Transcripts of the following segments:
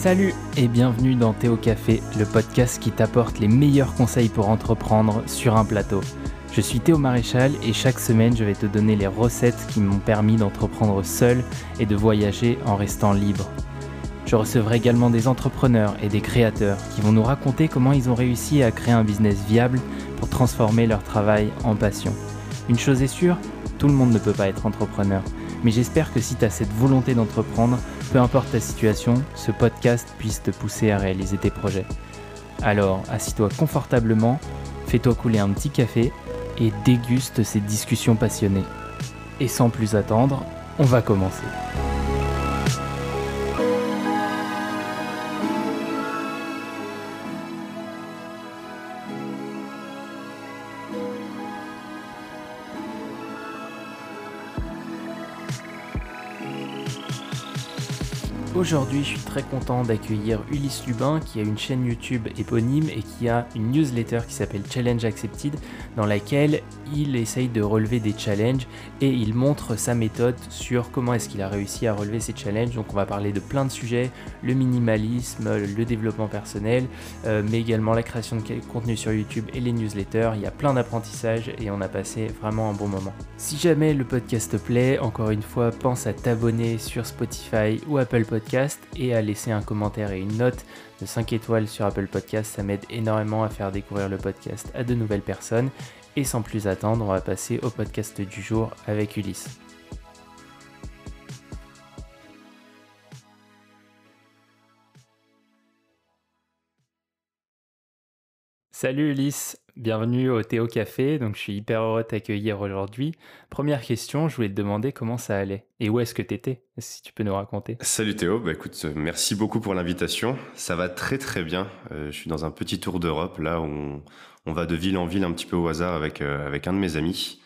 Salut et bienvenue dans Théo Café, le podcast qui t'apporte les meilleurs conseils pour entreprendre sur un plateau. Je suis Théo Maréchal et chaque semaine je vais te donner les recettes qui m'ont permis d'entreprendre seul et de voyager en restant libre. Je recevrai également des entrepreneurs et des créateurs qui vont nous raconter comment ils ont réussi à créer un business viable pour transformer leur travail en passion. Une chose est sûre, tout le monde ne peut pas être entrepreneur. Mais j'espère que si tu as cette volonté d'entreprendre, peu importe ta situation, ce podcast puisse te pousser à réaliser tes projets. Alors, assis-toi confortablement, fais-toi couler un petit café et déguste ces discussions passionnées. Et sans plus attendre, on va commencer. Aujourd'hui, je suis très content d'accueillir Ulysse Lubin qui a une chaîne YouTube éponyme et qui a une newsletter qui s'appelle Challenge Accepted dans laquelle il essaye de relever des challenges et il montre sa méthode sur comment est-ce qu'il a réussi à relever ces challenges. Donc on va parler de plein de sujets, le minimalisme, le développement personnel, euh, mais également la création de contenu sur YouTube et les newsletters. Il y a plein d'apprentissages et on a passé vraiment un bon moment. Si jamais le podcast te plaît, encore une fois, pense à t'abonner sur Spotify ou Apple Podcast et à laisser un commentaire et une note de 5 étoiles sur Apple Podcast. Ça m'aide énormément à faire découvrir le podcast à de nouvelles personnes. Et sans plus attendre, on va passer au podcast du jour avec Ulysse. Salut Ulysse, bienvenue au Théo Café. Donc je suis hyper heureux de t'accueillir aujourd'hui. Première question, je voulais te demander comment ça allait et où est-ce que tu étais, si tu peux nous raconter. Salut Théo, bah écoute, merci beaucoup pour l'invitation. Ça va très très bien. Euh, je suis dans un petit tour d'Europe là où on, va de ville en ville un petit peu au hasard avec, euh, avec un de mes amis.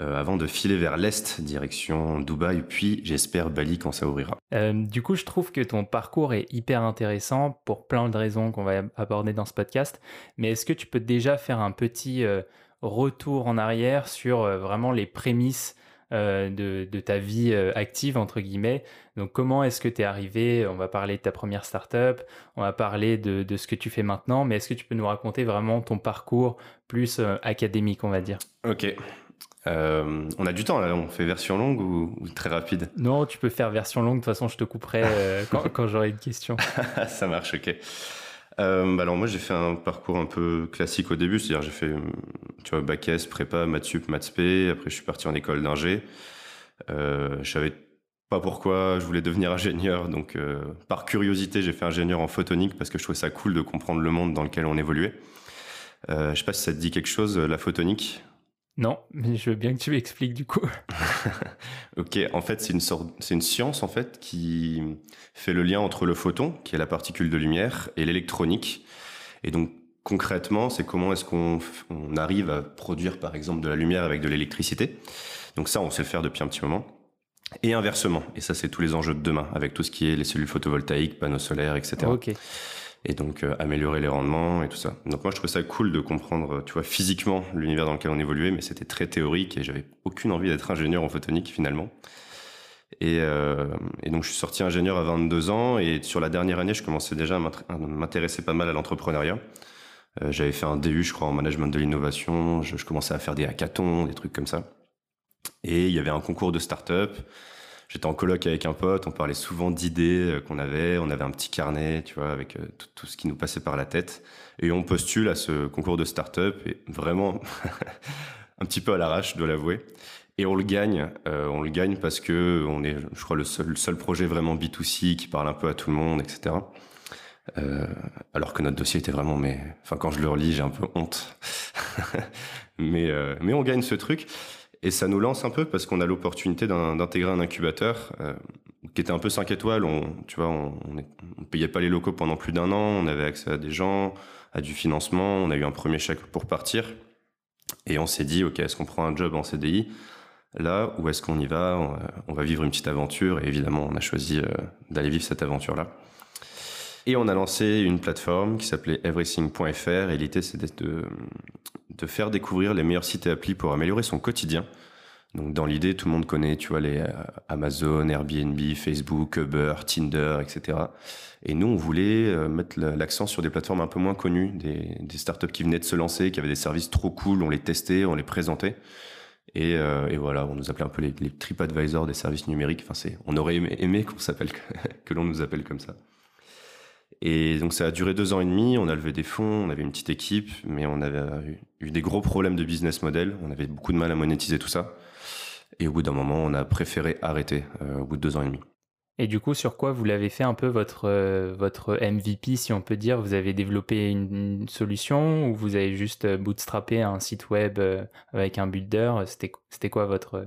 Euh, avant de filer vers l'est, direction Dubaï, puis j'espère Bali quand ça ouvrira. Euh, du coup, je trouve que ton parcours est hyper intéressant pour plein de raisons qu'on va aborder dans ce podcast. Mais est-ce que tu peux déjà faire un petit euh, retour en arrière sur vraiment les prémices de, ta vie active, entre guillemets? Donc, comment est-ce que tu es arrivé? On va parler de ta première startup, on va parler de, de, ce que tu fais maintenant, mais est-ce que tu peux nous raconter vraiment ton parcours plus académique, on va dire? Ok. Euh, on a du temps là, on fait version longue ou, très rapide? Non, tu peux faire version longue, de toute façon je te couperai euh, quand, j'aurai une question. Ça marche, ok. Euh, bah alors moi j'ai fait un parcours un peu classique au début, c'est-à-dire j'ai fait tu vois bac S, prépa, maths sup, maths après je suis parti en école d'ingé. Euh, je savais pas pourquoi je voulais devenir ingénieur, donc par curiosité j'ai fait ingénieur en photonique parce que je trouvais ça cool de comprendre le monde dans lequel on évoluait. je sais pas si ça te dit quelque chose, la photonique. Non, mais je veux bien que tu m'expliques du coup. ok, en fait, c'est une sorte, c'est une science en fait qui fait le lien entre le photon, qui est la particule de lumière, et l'électronique. Et donc concrètement, c'est comment est-ce qu'on on arrive à produire par exemple de la lumière avec de l'électricité. Donc ça, on sait le faire depuis un petit moment. Et inversement, et ça c'est tous les enjeux de demain, avec tout ce qui est les cellules photovoltaïques, panneaux solaires, etc. Ok et donc euh, améliorer les rendements et tout ça. Donc moi je trouvais ça cool de comprendre, tu vois, physiquement l'univers dans lequel on évoluait, mais c'était très théorique et j'avais aucune envie d'être ingénieur en photonique finalement. Et, euh, donc je suis sorti ingénieur à 22 ans et sur la dernière année je commençais déjà à m'intéresser pas mal à l'entrepreneuriat. Euh, J'avais fait un DU je crois en management de l'innovation, je, je, commençais à faire des hackathons, des trucs comme ça. Et il y avait un concours de start-up j'étais en colloque avec un pote, on parlait souvent d'idées euh, qu'on avait, on avait un petit carnet, tu vois, avec euh, tout, ce qui nous passait par la tête. Et on postule à ce concours de start-up, et vraiment un petit peu à l'arrache, je dois l'avouer. Et on le gagne, euh, on le gagne parce que on est, je crois, le seul, projet vraiment B2C qui parle un peu à tout le monde, etc. Alors que notre dossier était vraiment, mais, enfin, quand je le relis, j'ai un peu honte. mais, mais on gagne ce truc. Et ça nous lance un peu parce qu'on a l'opportunité d'intégrer un incubateur euh, qui était un peu 5 étoiles. On, tu vois, on, payait pas les locaux pendant plus d'un an. On avait accès à des gens, à du financement. On a eu un premier chèque pour partir. Et on s'est dit, OK, est-ce qu'on prend un job en CDI là ou est-ce qu'on y va? On, va vivre une petite aventure. Et évidemment, on a choisi euh, d'aller vivre cette aventure-là. Et on a lancé une plateforme qui s'appelait everything.fr et l'idée c'était de, de faire découvrir les meilleurs sites et applis pour améliorer son quotidien. Donc dans l'idée, tout le monde connaît, tu vois, les euh, Amazon, Airbnb, Facebook, Uber, Tinder, etc. Et nous, on voulait euh, mettre l'accent sur des plateformes un peu moins connues, des, des, startups qui venaient de se lancer, qui avaient des services trop cool, on les testait, on les présentait. Et, euh, et voilà, on nous appelait un peu les, les TripAdvisor des services numériques. Enfin, on aurait aimé, aimé qu'on s'appelle, que l'on nous appelle comme ça. Et donc ça a duré deux ans et demi, on a levé des fonds, on avait une petite équipe, mais on avait eu des gros problèmes de business model, on avait beaucoup de mal à monétiser tout ça. Et au bout d'un moment, on a préféré arrêter euh, au bout de deux ans et demi. Et du coup, sur quoi vous l'avez fait un peu votre, euh, votre MVP, si on peut dire? Vous avez développé une, solution ou vous avez juste bootstrappé un site web euh, avec un builder? C'était quoi votre,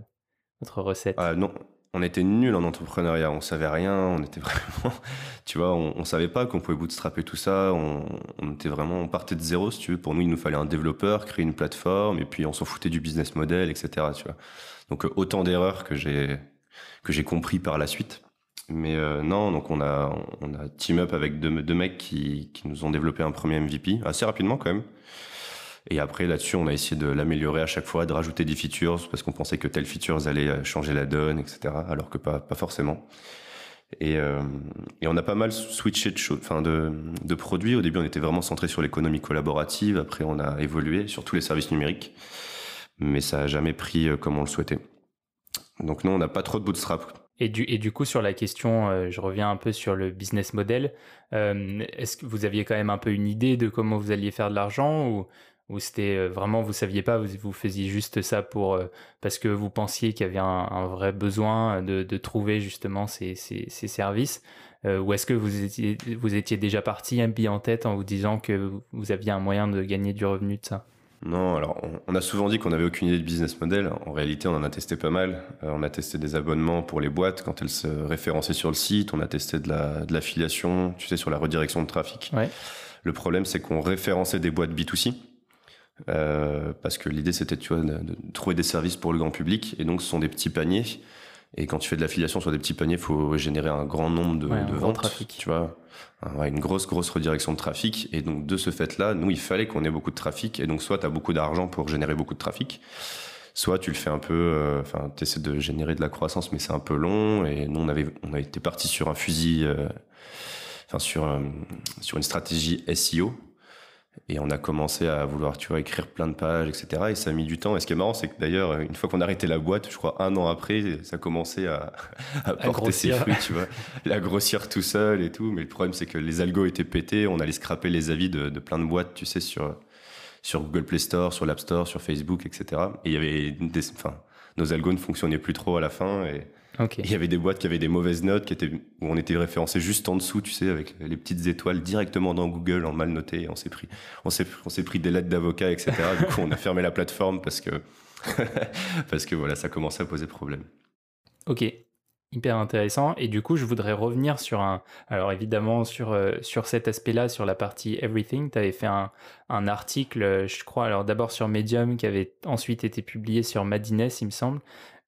votre recette? Ah, Non, on était nuls en entrepreneuriat, on savait rien, on était vraiment, tu vois, on, savait pas qu'on pouvait bootstrapper tout ça, on, était vraiment, on partait de zéro, si tu veux. Pour nous, il nous fallait un développeur, créer une plateforme, et puis on s'en foutait du business model, etc. Tu vois. Donc euh, autant d'erreurs que j'ai que j'ai compris par la suite. Mais euh, non, donc on a on a team up avec deux, deux mecs qui, qui nous ont développé un premier MVP assez rapidement quand même. Et après, là-dessus, on a essayé de l'améliorer à chaque fois, de rajouter des features parce qu'on pensait que telles features allaient euh, changer la donne, etc. Alors que pas, forcément. Et, euh, et on a pas mal switché de, produits. Au début, on était vraiment centré sur l'économie collaborative. Après, on a évolué sur tous les services numériques. Mais ça a jamais pris euh, comme on le souhaitait. Donc non, on n'a pas trop de bootstrap. Et du, coup, sur la question, je reviens un peu sur le business model. Est-ce que vous aviez quand même un peu une idée de comment vous alliez faire de l'argent ou, ou c'était euh, vraiment vous saviez pas, vous, vous faisiez juste ça pour euh, parce que vous pensiez qu'il y avait un, un, vrai besoin de, de trouver justement ces, ces, ces services euh, Ou est-ce que vous étiez, vous étiez déjà parti un billet en tête en vous disant que vous aviez un moyen de gagner du revenu de ça? Non, alors on, a souvent dit qu'on n'avait aucune idée de business model. En réalité, on en a testé pas mal. on a testé des abonnements pour les boîtes quand elles se référençaient sur le site. On a testé de l'affiliation, tu sais, sur la redirection de trafic. Ouais. Le problème, c'est qu'on référençait des boîtes B2C. Euh, parce que l'idée c'était tu vois, de, de, trouver des services pour le grand public. Et donc ce sont des petits paniers. Et quand tu fais de l'affiliation sur des petits paniers il faut générer un grand nombre de, ouais, de ventes trafic. tu vois. Une grosse grosse redirection de trafic. Et donc de ce fait là nous il fallait qu'on ait beaucoup de trafic. Et donc soit tu as beaucoup d'argent pour générer beaucoup de trafic soit tu le fais un peu euh, enfin euh, tu essaies de générer de la croissance mais c'est un peu long. Et nous on avait on a été parti sur un fusil euh, enfin sur sur une stratégie SEO et on a commencé à vouloir, tu vois, écrire plein de pages, etc. Et ça a mis du temps. Et ce qui est marrant, c'est que d'ailleurs, une fois qu'on a arrêté la boîte, je crois un an après, ça commençait à, à, à porter ses fruits, tu vois, la grossir tout seul et tout. Mais le problème, c'est que les algos étaient pétés. On allait scraper les avis de, de plein de boîtes, tu sais, sur sur Google Play Store, sur l'App Store, sur Facebook, etc. Et il y avait des, enfin, nos algos ne fonctionnaient plus trop à la fin et Okay. Il y avait des boîtes qui avaient des mauvaises notes, qui étaient, où on était référencé juste en dessous, tu sais, avec les petites étoiles directement dans Google en mal noté. On s'est pris, on s'est, on s'est pris des lettres d'avocat, etc. du coup, on a fermé la plateforme parce que, parce que voilà, ça commençait à poser problème. Ok, hyper intéressant. Et du coup, je voudrais revenir sur un. Alors évidemment, sur, euh, sur cet aspect-là, sur la partie Everything, tu avais fait un, un article, je crois, alors d'abord sur Medium, qui avait ensuite été publié sur Madines, il me semble.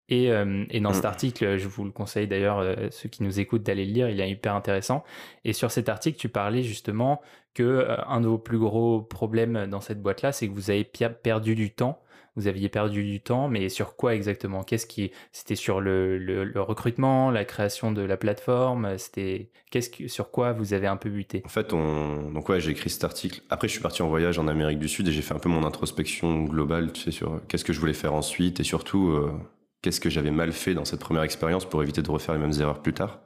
Et, euh, et, dans cet article, je vous le conseille d'ailleurs, euh, ceux qui nous écoutent, d'aller le lire, il est hyper intéressant. Et sur cet article, tu parlais justement que euh, un de vos plus gros problèmes dans cette boîte-là, c'est que vous avez perdu du temps. Vous aviez perdu du temps, mais sur quoi exactement? Qu'est-ce qui c'était sur le, le, le, recrutement, la création de la plateforme C'était qu'est-ce que sur quoi vous avez un peu buté? En fait, on donc ouais, j'ai écrit cet article. Après, je suis parti en voyage en Amérique du Sud et j'ai fait un peu mon introspection globale, tu sais, sur qu'est-ce que je voulais faire ensuite et surtout. Qu'est-ce que j'avais mal fait dans cette première expérience pour éviter de refaire les mêmes erreurs plus tard.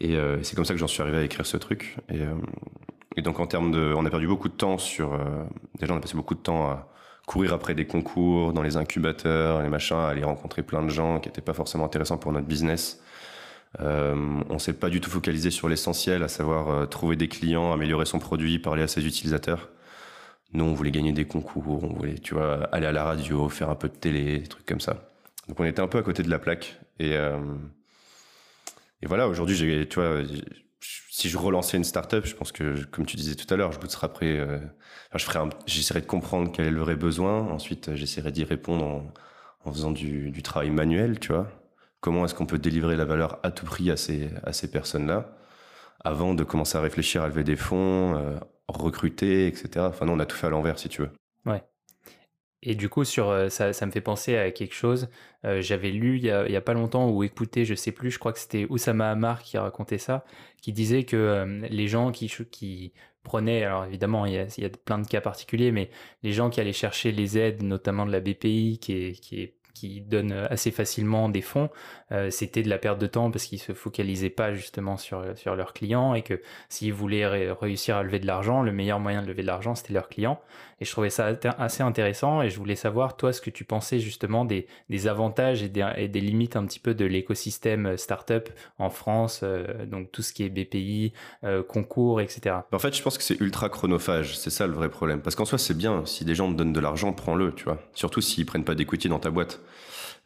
Et euh, c'est comme ça que j'en suis arrivé à écrire ce truc. Et, euh, donc en termes de, on a perdu beaucoup de temps sur. Euh, déjà, on a passé beaucoup de temps à courir après des concours dans les incubateurs, les machins, à aller rencontrer plein de gens qui n'étaient pas forcément intéressants pour notre business. On s'est pas du tout focalisé sur l'essentiel, à savoir trouver des clients, améliorer son produit, parler à ses utilisateurs. Nous, on voulait gagner des concours, on voulait, tu vois, aller à la radio, faire un peu de télé, des trucs comme ça. Donc on était un peu à côté de la plaque. Et, euh, et voilà, aujourd'hui, tu vois, si je relançais une startup, je pense que, comme tu disais tout à l'heure, je bootstraperais, euh, je j'essaierais de comprendre quel est le vrai besoin. Ensuite, j'essaierais d'y répondre en, en faisant du, du, travail manuel, tu vois. Comment est-ce qu'on peut délivrer la valeur à tout prix à ces, à ces personnes-là avant de commencer à réfléchir à lever des fonds, euh, recruter, etc. Enfin, non, on a tout fait à l'envers, si tu veux. Ouais. Et du coup, sur, euh, ça, ça me fait penser à quelque chose. Euh, j'avais lu il y, a, pas longtemps ou écouté, je sais plus, je crois que c'était Oussama Hamar qui racontait ça, qui disait que euh, les gens qui, prenaient, alors évidemment, il y, a, il y, plein de cas particuliers, mais les gens qui allaient chercher les aides, notamment de la BPI, qui qui est qui donnent assez facilement des fonds, euh, c'était de la perte de temps parce qu'ils se focalisaient pas justement sur, sur leurs clients et que s'ils voulaient réussir à lever de l'argent, le meilleur moyen de lever de l'argent, c'était leurs clients. Et je trouvais ça assez intéressant et je voulais savoir, toi, ce que tu pensais justement des, des avantages et des, des, limites un petit peu de l'écosystème startup en France, euh, donc tout ce qui est BPI, euh, concours, etc. En fait, je pense que c'est ultra chronophage, c'est ça le vrai problème. Parce qu'en soi, c'est bien, si des gens te donnent de l'argent, prends-le, tu vois. Surtout s'ils prennent pas d'equity dans ta boîte.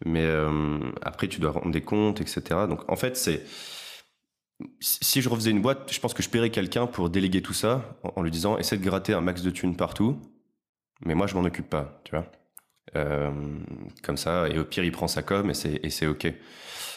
Mais euh, après, tu dois rendre des comptes, etc. Donc, en fait, c'est si je refaisais une boîte, je pense que je paierais quelqu'un pour déléguer tout ça en, lui disant essaie de gratter un max de thunes partout, mais moi je m'en occupe pas, tu vois. Euh, comme ça, et au pire il prend sa com et c'est et c'est ok.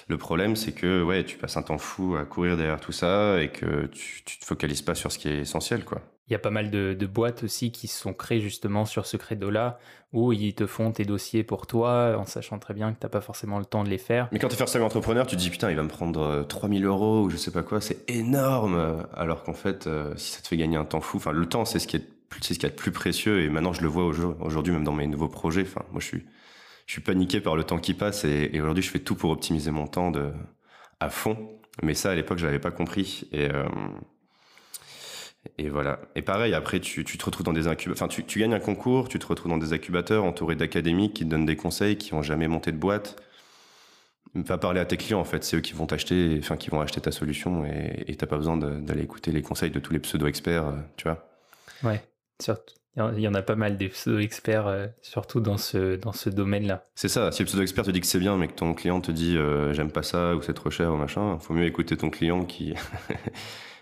Le problème c'est que ouais, tu passes un temps fou à courir derrière tout ça et que tu, tu te focalises pas sur ce qui est essentiel, quoi. Il y a pas mal de, boîtes aussi qui sont créées justement sur ce credo-là, où ils te font tes dossiers pour toi, en sachant très bien que tu n'as pas forcément le temps de les faire. Mais quand tu es first entrepreneur, tu te dis putain, il va me prendre 3000 euh, euros ou je sais pas quoi, c'est énorme. Alors qu'en fait, euh, si ça te fait gagner un temps fou, enfin le temps c'est ce qui est c'est ce qu'il y a de plus précieux et maintenant je le vois aujourd'hui même dans mes nouveaux projets. Enfin, moi je suis je suis paniqué par le temps qui passe et, et aujourd'hui je fais tout pour optimiser mon temps de à fond. Mais ça à l'époque je l'avais pas compris et euh, et voilà. Et pareil, après, tu, tu te retrouves dans des incubateurs. Enfin, tu, tu, gagnes un concours, tu te retrouves dans des incubateurs entourés d'académiques qui te donnent des conseils, qui n'ont jamais monté de boîte. Va parler à tes clients, en fait. C'est eux qui vont t'acheter, enfin, qui vont acheter ta solution et t'as pas besoin d'aller écouter les conseils de tous les pseudo-experts, euh, tu vois. Ouais, surtout. Il y en a pas mal des pseudo-experts, euh, surtout dans ce, dans ce domaine-là. C'est ça. Si le pseudo-expert te dit que c'est bien, mais que ton client te dit euh, j'aime pas ça ou c'est trop cher ou machin, faut mieux écouter ton client qui.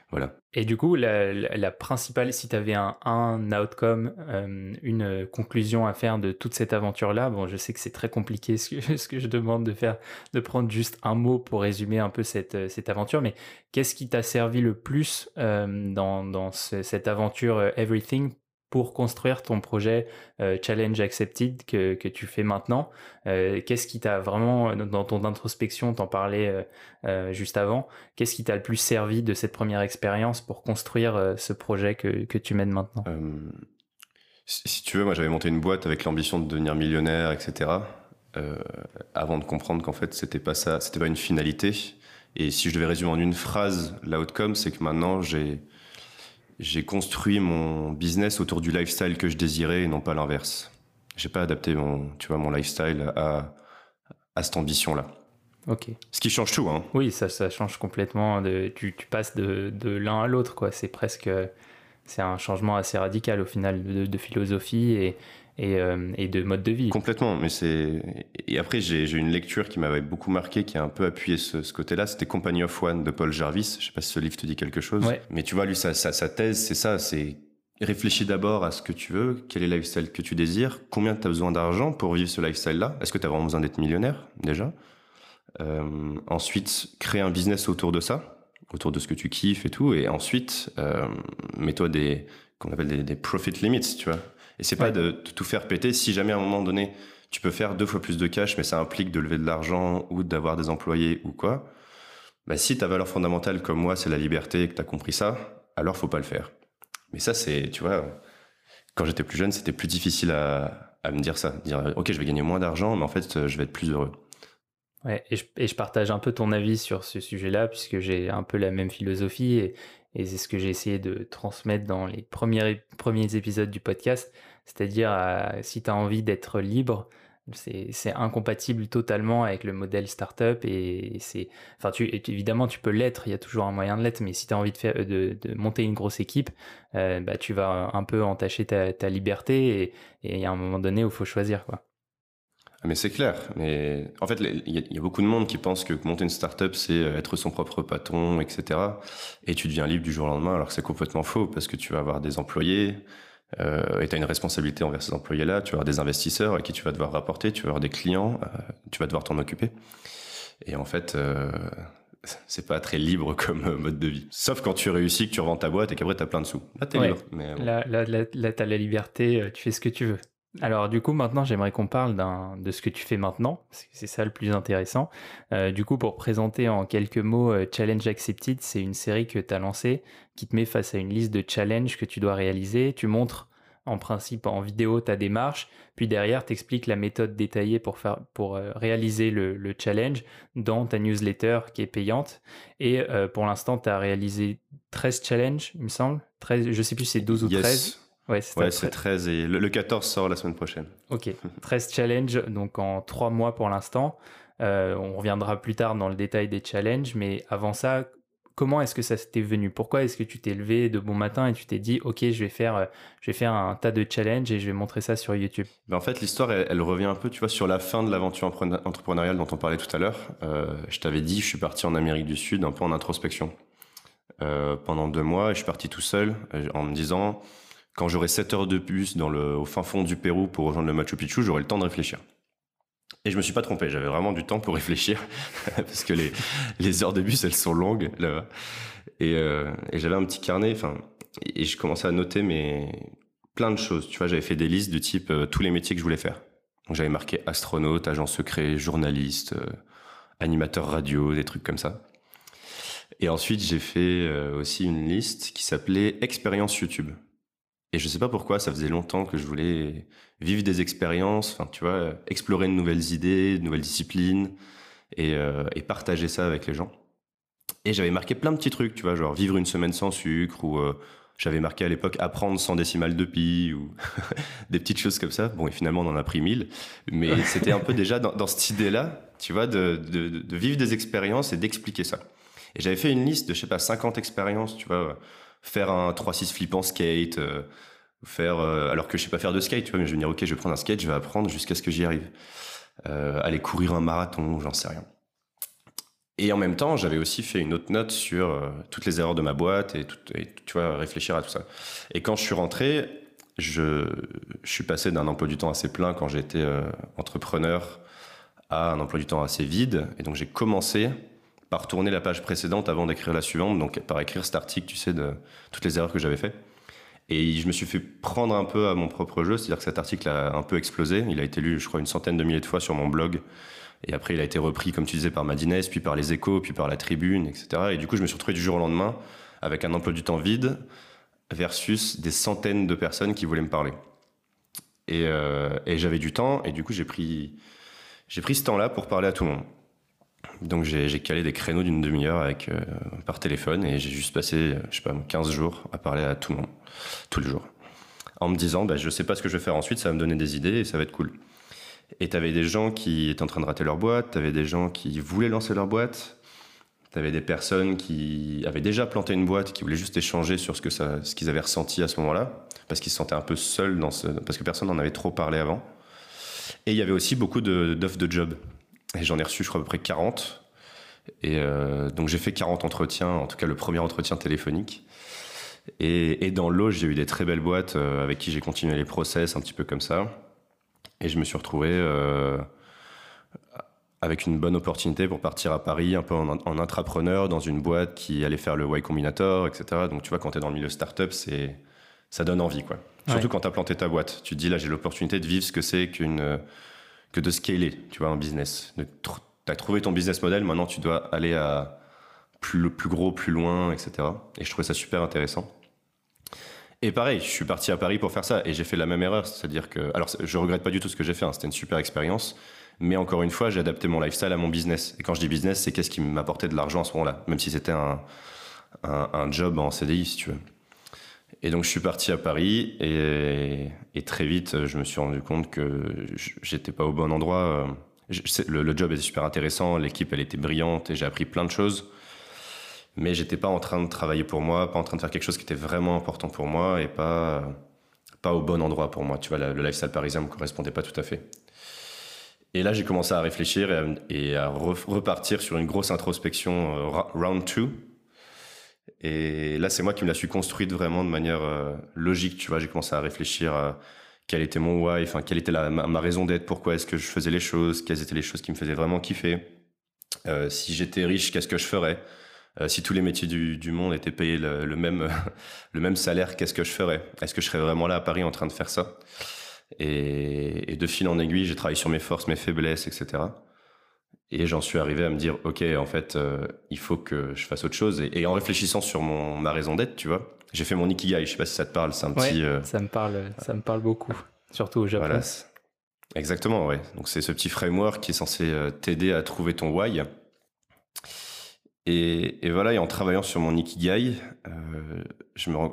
Voilà. Et du coup, la, principale, si tu avais un, un outcome, euh, une conclusion à faire de toute cette aventure-là, bon, je sais que c'est très compliqué ce que, je demande de faire, de prendre juste un mot pour résumer un peu cette, cette aventure, mais qu'est-ce qui t'a servi le plus euh, dans, dans ce, cette aventure euh, Everything pour construire ton projet euh, Challenge Accepted que, tu fais maintenant. Euh, qu'est-ce qui t'a vraiment, dans ton introspection, t'en parlais euh, euh juste avant, qu'est-ce qui t'a le plus servi de cette première expérience pour construire euh, ce projet que, que, tu mènes maintenant? Si tu veux, moi j'avais monté une boîte avec l'ambition de devenir millionnaire, etc. avant de comprendre qu'en fait c'était pas ça, c'était pas une finalité. Et si je devais résumer en une phrase l'outcome, c'est que maintenant j'ai j'ai construit mon business autour du lifestyle que je désirais et non pas l'inverse. J'ai pas adapté mon, tu vois, mon lifestyle à, à cette ambition-là. Ok. Ce qui change tout, hein. Oui, ça, ça change complètement. De, tu, tu passes de, de l'un à l'autre, quoi. C'est presque, c'est un changement assez radical au final de, de philosophie et, et, euh, et, de mode de vie. Complètement, mais c'est et après j'ai une lecture qui m'avait beaucoup marqué, qui a un peu appuyé ce, ce côté-là. C'était Company of One de Paul Jarvis. Je sais pas si ce livre te dit quelque chose, ouais. mais tu vois lui sa, sa, sa thèse c'est ça, c'est réfléchis d'abord à ce que tu veux, quel est le lifestyle que tu désires, combien tu as besoin d'argent pour vivre ce lifestyle-là? Est-ce que tu as vraiment besoin d'être millionnaire déjà? Euh, Ensuite, créer un business autour de ça, autour de ce que tu kiffes et tout, et ensuite euh, mets-toi des qu'on appelle des, des profit limits, tu vois et c'est pas de, de, tout faire péter. Si jamais à un moment donné, tu peux faire deux fois plus de cash, mais ça implique de lever de l'argent ou d'avoir des employés ou quoi, bah si ta valeur fondamentale comme moi, c'est la liberté et que tu as compris ça, alors faut pas le faire. Mais ça, c'est, tu vois, quand j'étais plus jeune, c'était plus difficile à, à me dire ça. Dire, ok, je vais gagner moins d'argent, mais en fait, je vais être plus heureux. Ouais, et je, et je partage un peu ton avis sur ce sujet-là, puisque j'ai un peu la même philosophie et, et c'est ce que j'ai essayé de transmettre dans les premiers, premiers épisodes du podcast. C'est-à-dire, euh, si tu as envie d'être libre, c'est incompatible totalement avec le modèle startup et c'est enfin évidemment tu peux l'être il y a toujours un moyen de l'être mais si tu as envie de faire de, de, monter une grosse équipe euh, bah tu vas un peu entacher ta, ta liberté et il y a un moment donné où faut choisir quoi mais c'est clair. Mais en fait, il y, y, a beaucoup de monde qui pense que monter une startup, c'est euh, être son propre patron, etc. Et tu deviens libre du jour au lendemain, alors que c'est complètement faux parce que tu vas avoir des employés euh, et tu as une responsabilité envers ces employés-là. Tu vas avoir des investisseurs à qui tu vas devoir rapporter, tu vas avoir des clients, euh, tu vas devoir t'en occuper. Et en fait, euh, c'est pas très libre comme mode de vie. Sauf quand tu réussis, que tu revends ta boîte et qu'après tu as plein de sous. Là, t'es ouais. libre. Mais, là, là, là, là tu as la liberté, tu fais ce que tu veux. Alors du coup, maintenant, j'aimerais qu'on parle de ce que tu fais maintenant, c'est ça le plus intéressant. Euh, du coup, pour présenter en quelques mots euh, Challenge Accepted, c'est une série que tu as lancée qui te met face à une liste de challenges que tu dois réaliser. Tu montres en principe en vidéo ta démarche, puis derrière, tu expliques la méthode détaillée pour, faire, pour euh, réaliser le, challenge dans ta newsletter qui est payante. Et pour l'instant, tu as réalisé 13 challenges, il me semble. 13, je sais plus si c'est 12 ou 13. Ouais, c'est 13 et le, 14 sort la semaine prochaine. Ok, 13 challenges, donc en 3 mois pour l'instant. Euh, on reviendra plus tard dans le détail des challenges, mais avant ça, comment est-ce que ça s'était venu? Pourquoi est-ce que tu t'es levé de bon matin et tu t'es dit, ok, je vais faire, euh, je vais faire un tas de challenges et je vais montrer ça sur YouTube? Ben En fait, l'histoire, elle, revient un peu, tu vois, sur la fin de l'aventure entrepreneuriale dont on parlait tout à l'heure. Euh, je t'avais dit, je suis parti en Amérique du Sud, un peu en introspection. pendant deux mois, je suis parti tout seul en me disant quand j'aurai 7 heures de bus dans le, au fin fond du Pérou pour rejoindre le Machu Picchu, j'aurai le temps de réfléchir. Et je me suis pas trompé, j'avais vraiment du temps pour réfléchir, parce que les, les heures de bus, elles sont longues là-bas. Et, euh, et j'avais un petit carnet, enfin, et je commençais à noter mes plein de choses. Tu vois, j'avais fait des listes du type euh, tous les métiers que je voulais faire. Donc j'avais marqué astronaute, agent secret, journaliste, euh, animateur radio, des trucs comme ça. Et ensuite, j'ai fait aussi une liste qui s'appelait expérience YouTube. Et je sais pas pourquoi, ça faisait longtemps que je voulais vivre des expériences, enfin, tu vois, explorer de nouvelles idées, de nouvelles disciplines et, euh, et partager ça avec les gens. Et j'avais marqué plein de petits trucs, tu vois, genre vivre une semaine sans sucre ou euh, j'avais marqué à l'époque apprendre sans décimales de pi ou des petites choses comme ça. Bon, et finalement, on en a pris mille. Mais c'était un peu déjà dans, dans cette idée-là, tu vois, de, de, de, vivre des expériences et d'expliquer ça. Et j'avais fait une liste de, je sais pas, 50 expériences, tu vois, faire un 3-6 flip en skate, euh, faire, euh, alors que je sais pas faire de skate, tu vois, mais je vais dire, ok, je vais prendre un skate, je vais apprendre jusqu'à ce que j'y arrive. Euh, aller courir un marathon, j'en sais rien. Et en même temps, j'avais aussi fait une autre note sur toutes les erreurs de ma boîte et, tout, tu vois, réfléchir à tout ça. Et quand je suis rentré, je suis passé d'un emploi du temps assez plein quand j'étais entrepreneur à un emploi du temps assez vide. Et donc j'ai commencé par tourner la page précédente avant d'écrire la suivante, donc par écrire cet article, tu sais, de toutes les erreurs que j'avais fait. Et je me suis fait prendre un peu à mon propre jeu, c'est-à-dire que cet article a un peu explosé. Il a été lu, je crois, une centaine de milliers de fois sur mon blog. Et après, il a été repris, comme tu disais, par Madines, puis par les échos, puis par la tribune, etc. Et du coup, je me suis retrouvé du jour au lendemain avec un emploi du temps vide versus des centaines de personnes qui voulaient me parler. Et, euh, et j'avais du temps, et du coup, j'ai pris, j'ai pris ce temps-là pour parler à tout le monde. Donc j'ai calé des créneaux d'une demi-heure avec euh, par téléphone et j'ai juste passé, je sais pas, 15 jours à parler à tout le monde, tous les jours. En me disant, bah, je sais pas ce que je vais faire ensuite, ça va me donner des idées et ça va être cool. Et t'avais des gens qui étaient en train de rater leur boîte, t'avais des gens qui voulaient lancer leur boîte, t'avais des personnes qui avaient déjà planté une boîte, qui voulaient juste échanger sur ce que ça, qu'ils avaient ressenti à ce moment-là, parce qu'ils se sentaient un peu seuls dans ce, parce que personne n'en avait trop parlé avant. Et il y avait aussi beaucoup d'offres de, de job. Et j'en ai reçu, je crois, à peu près 40. Et euh, donc j'ai fait 40 entretiens, en tout cas le premier entretien téléphonique. Et, et dans l'eau, j'ai eu des très belles boîtes euh, avec qui j'ai continué les process, un petit peu comme ça. Et je me suis retrouvé euh, avec une bonne opportunité pour partir à Paris, un peu en, en, intrapreneur, dans une boîte qui allait faire le Y Combinator, etc. Donc tu vois, quand tu es dans le milieu startup, c'est ça donne envie, quoi. Surtout quand tu as planté ta boîte. Tu te dis, là, j'ai l'opportunité de vivre ce que c'est qu'une que de scaler, tu vois, un business. Tu as trouvé ton business model, maintenant tu dois aller à plus, plus gros, plus loin, etc. Et je trouvais ça super intéressant. Et pareil, je suis parti à Paris pour faire ça et j'ai fait la même erreur, c'est-à-dire que, alors je regrette pas du tout ce que j'ai fait, hein, c'était une super expérience, mais encore une fois, j'ai adapté mon lifestyle à mon business. Et quand je dis business, c'est qu'est-ce qui m'apportait de l'argent à ce moment-là, même si c'était un, un, job en CDI, si tu veux. Et donc je suis parti à Paris et, très vite je me suis rendu compte que j'étais pas au bon endroit. le, le, job était super intéressant, l'équipe elle était brillante et j'ai appris plein de choses. Mais j'étais pas en train de travailler pour moi, pas en train de faire quelque chose qui était vraiment important pour moi et pas pas au bon endroit pour moi. Tu vois, le lifestyle parisien me correspondait pas tout à fait. Et là j'ai commencé à réfléchir et à, et à repartir sur une grosse introspection euh, round 2 et là, c'est moi qui me la suis construite vraiment de manière euh, logique. Tu vois, j'ai commencé à réfléchir à quel était mon why, enfin, quelle était ma, raison d'être, pourquoi est-ce que je faisais les choses, quelles étaient les choses qui me faisaient vraiment kiffer. Euh, si j'étais riche, qu'est-ce que je ferais? Euh, Si tous les métiers du, monde étaient payés le même, le même salaire, qu'est-ce que je ferais? Est-ce que je serais vraiment là à Paris en train de faire ça? Et, de fil en aiguille, j'ai travaillé sur mes forces, mes faiblesses, etc. Et j'en suis arrivé à me dire, ok, en fait, euh, il faut que je fasse autre chose. Et, en réfléchissant sur mon, ma raison d'être, tu vois, j'ai fait mon ikigai. Je sais pas si ça te parle. C'est un petit. Euh, ça me parle. Ça me parle beaucoup, surtout au Japon. Voilà. Exactement, ouais. Donc c'est ce petit framework qui est censé euh, t'aider à trouver ton why. Et, et, voilà, et en travaillant sur mon ikigai, euh,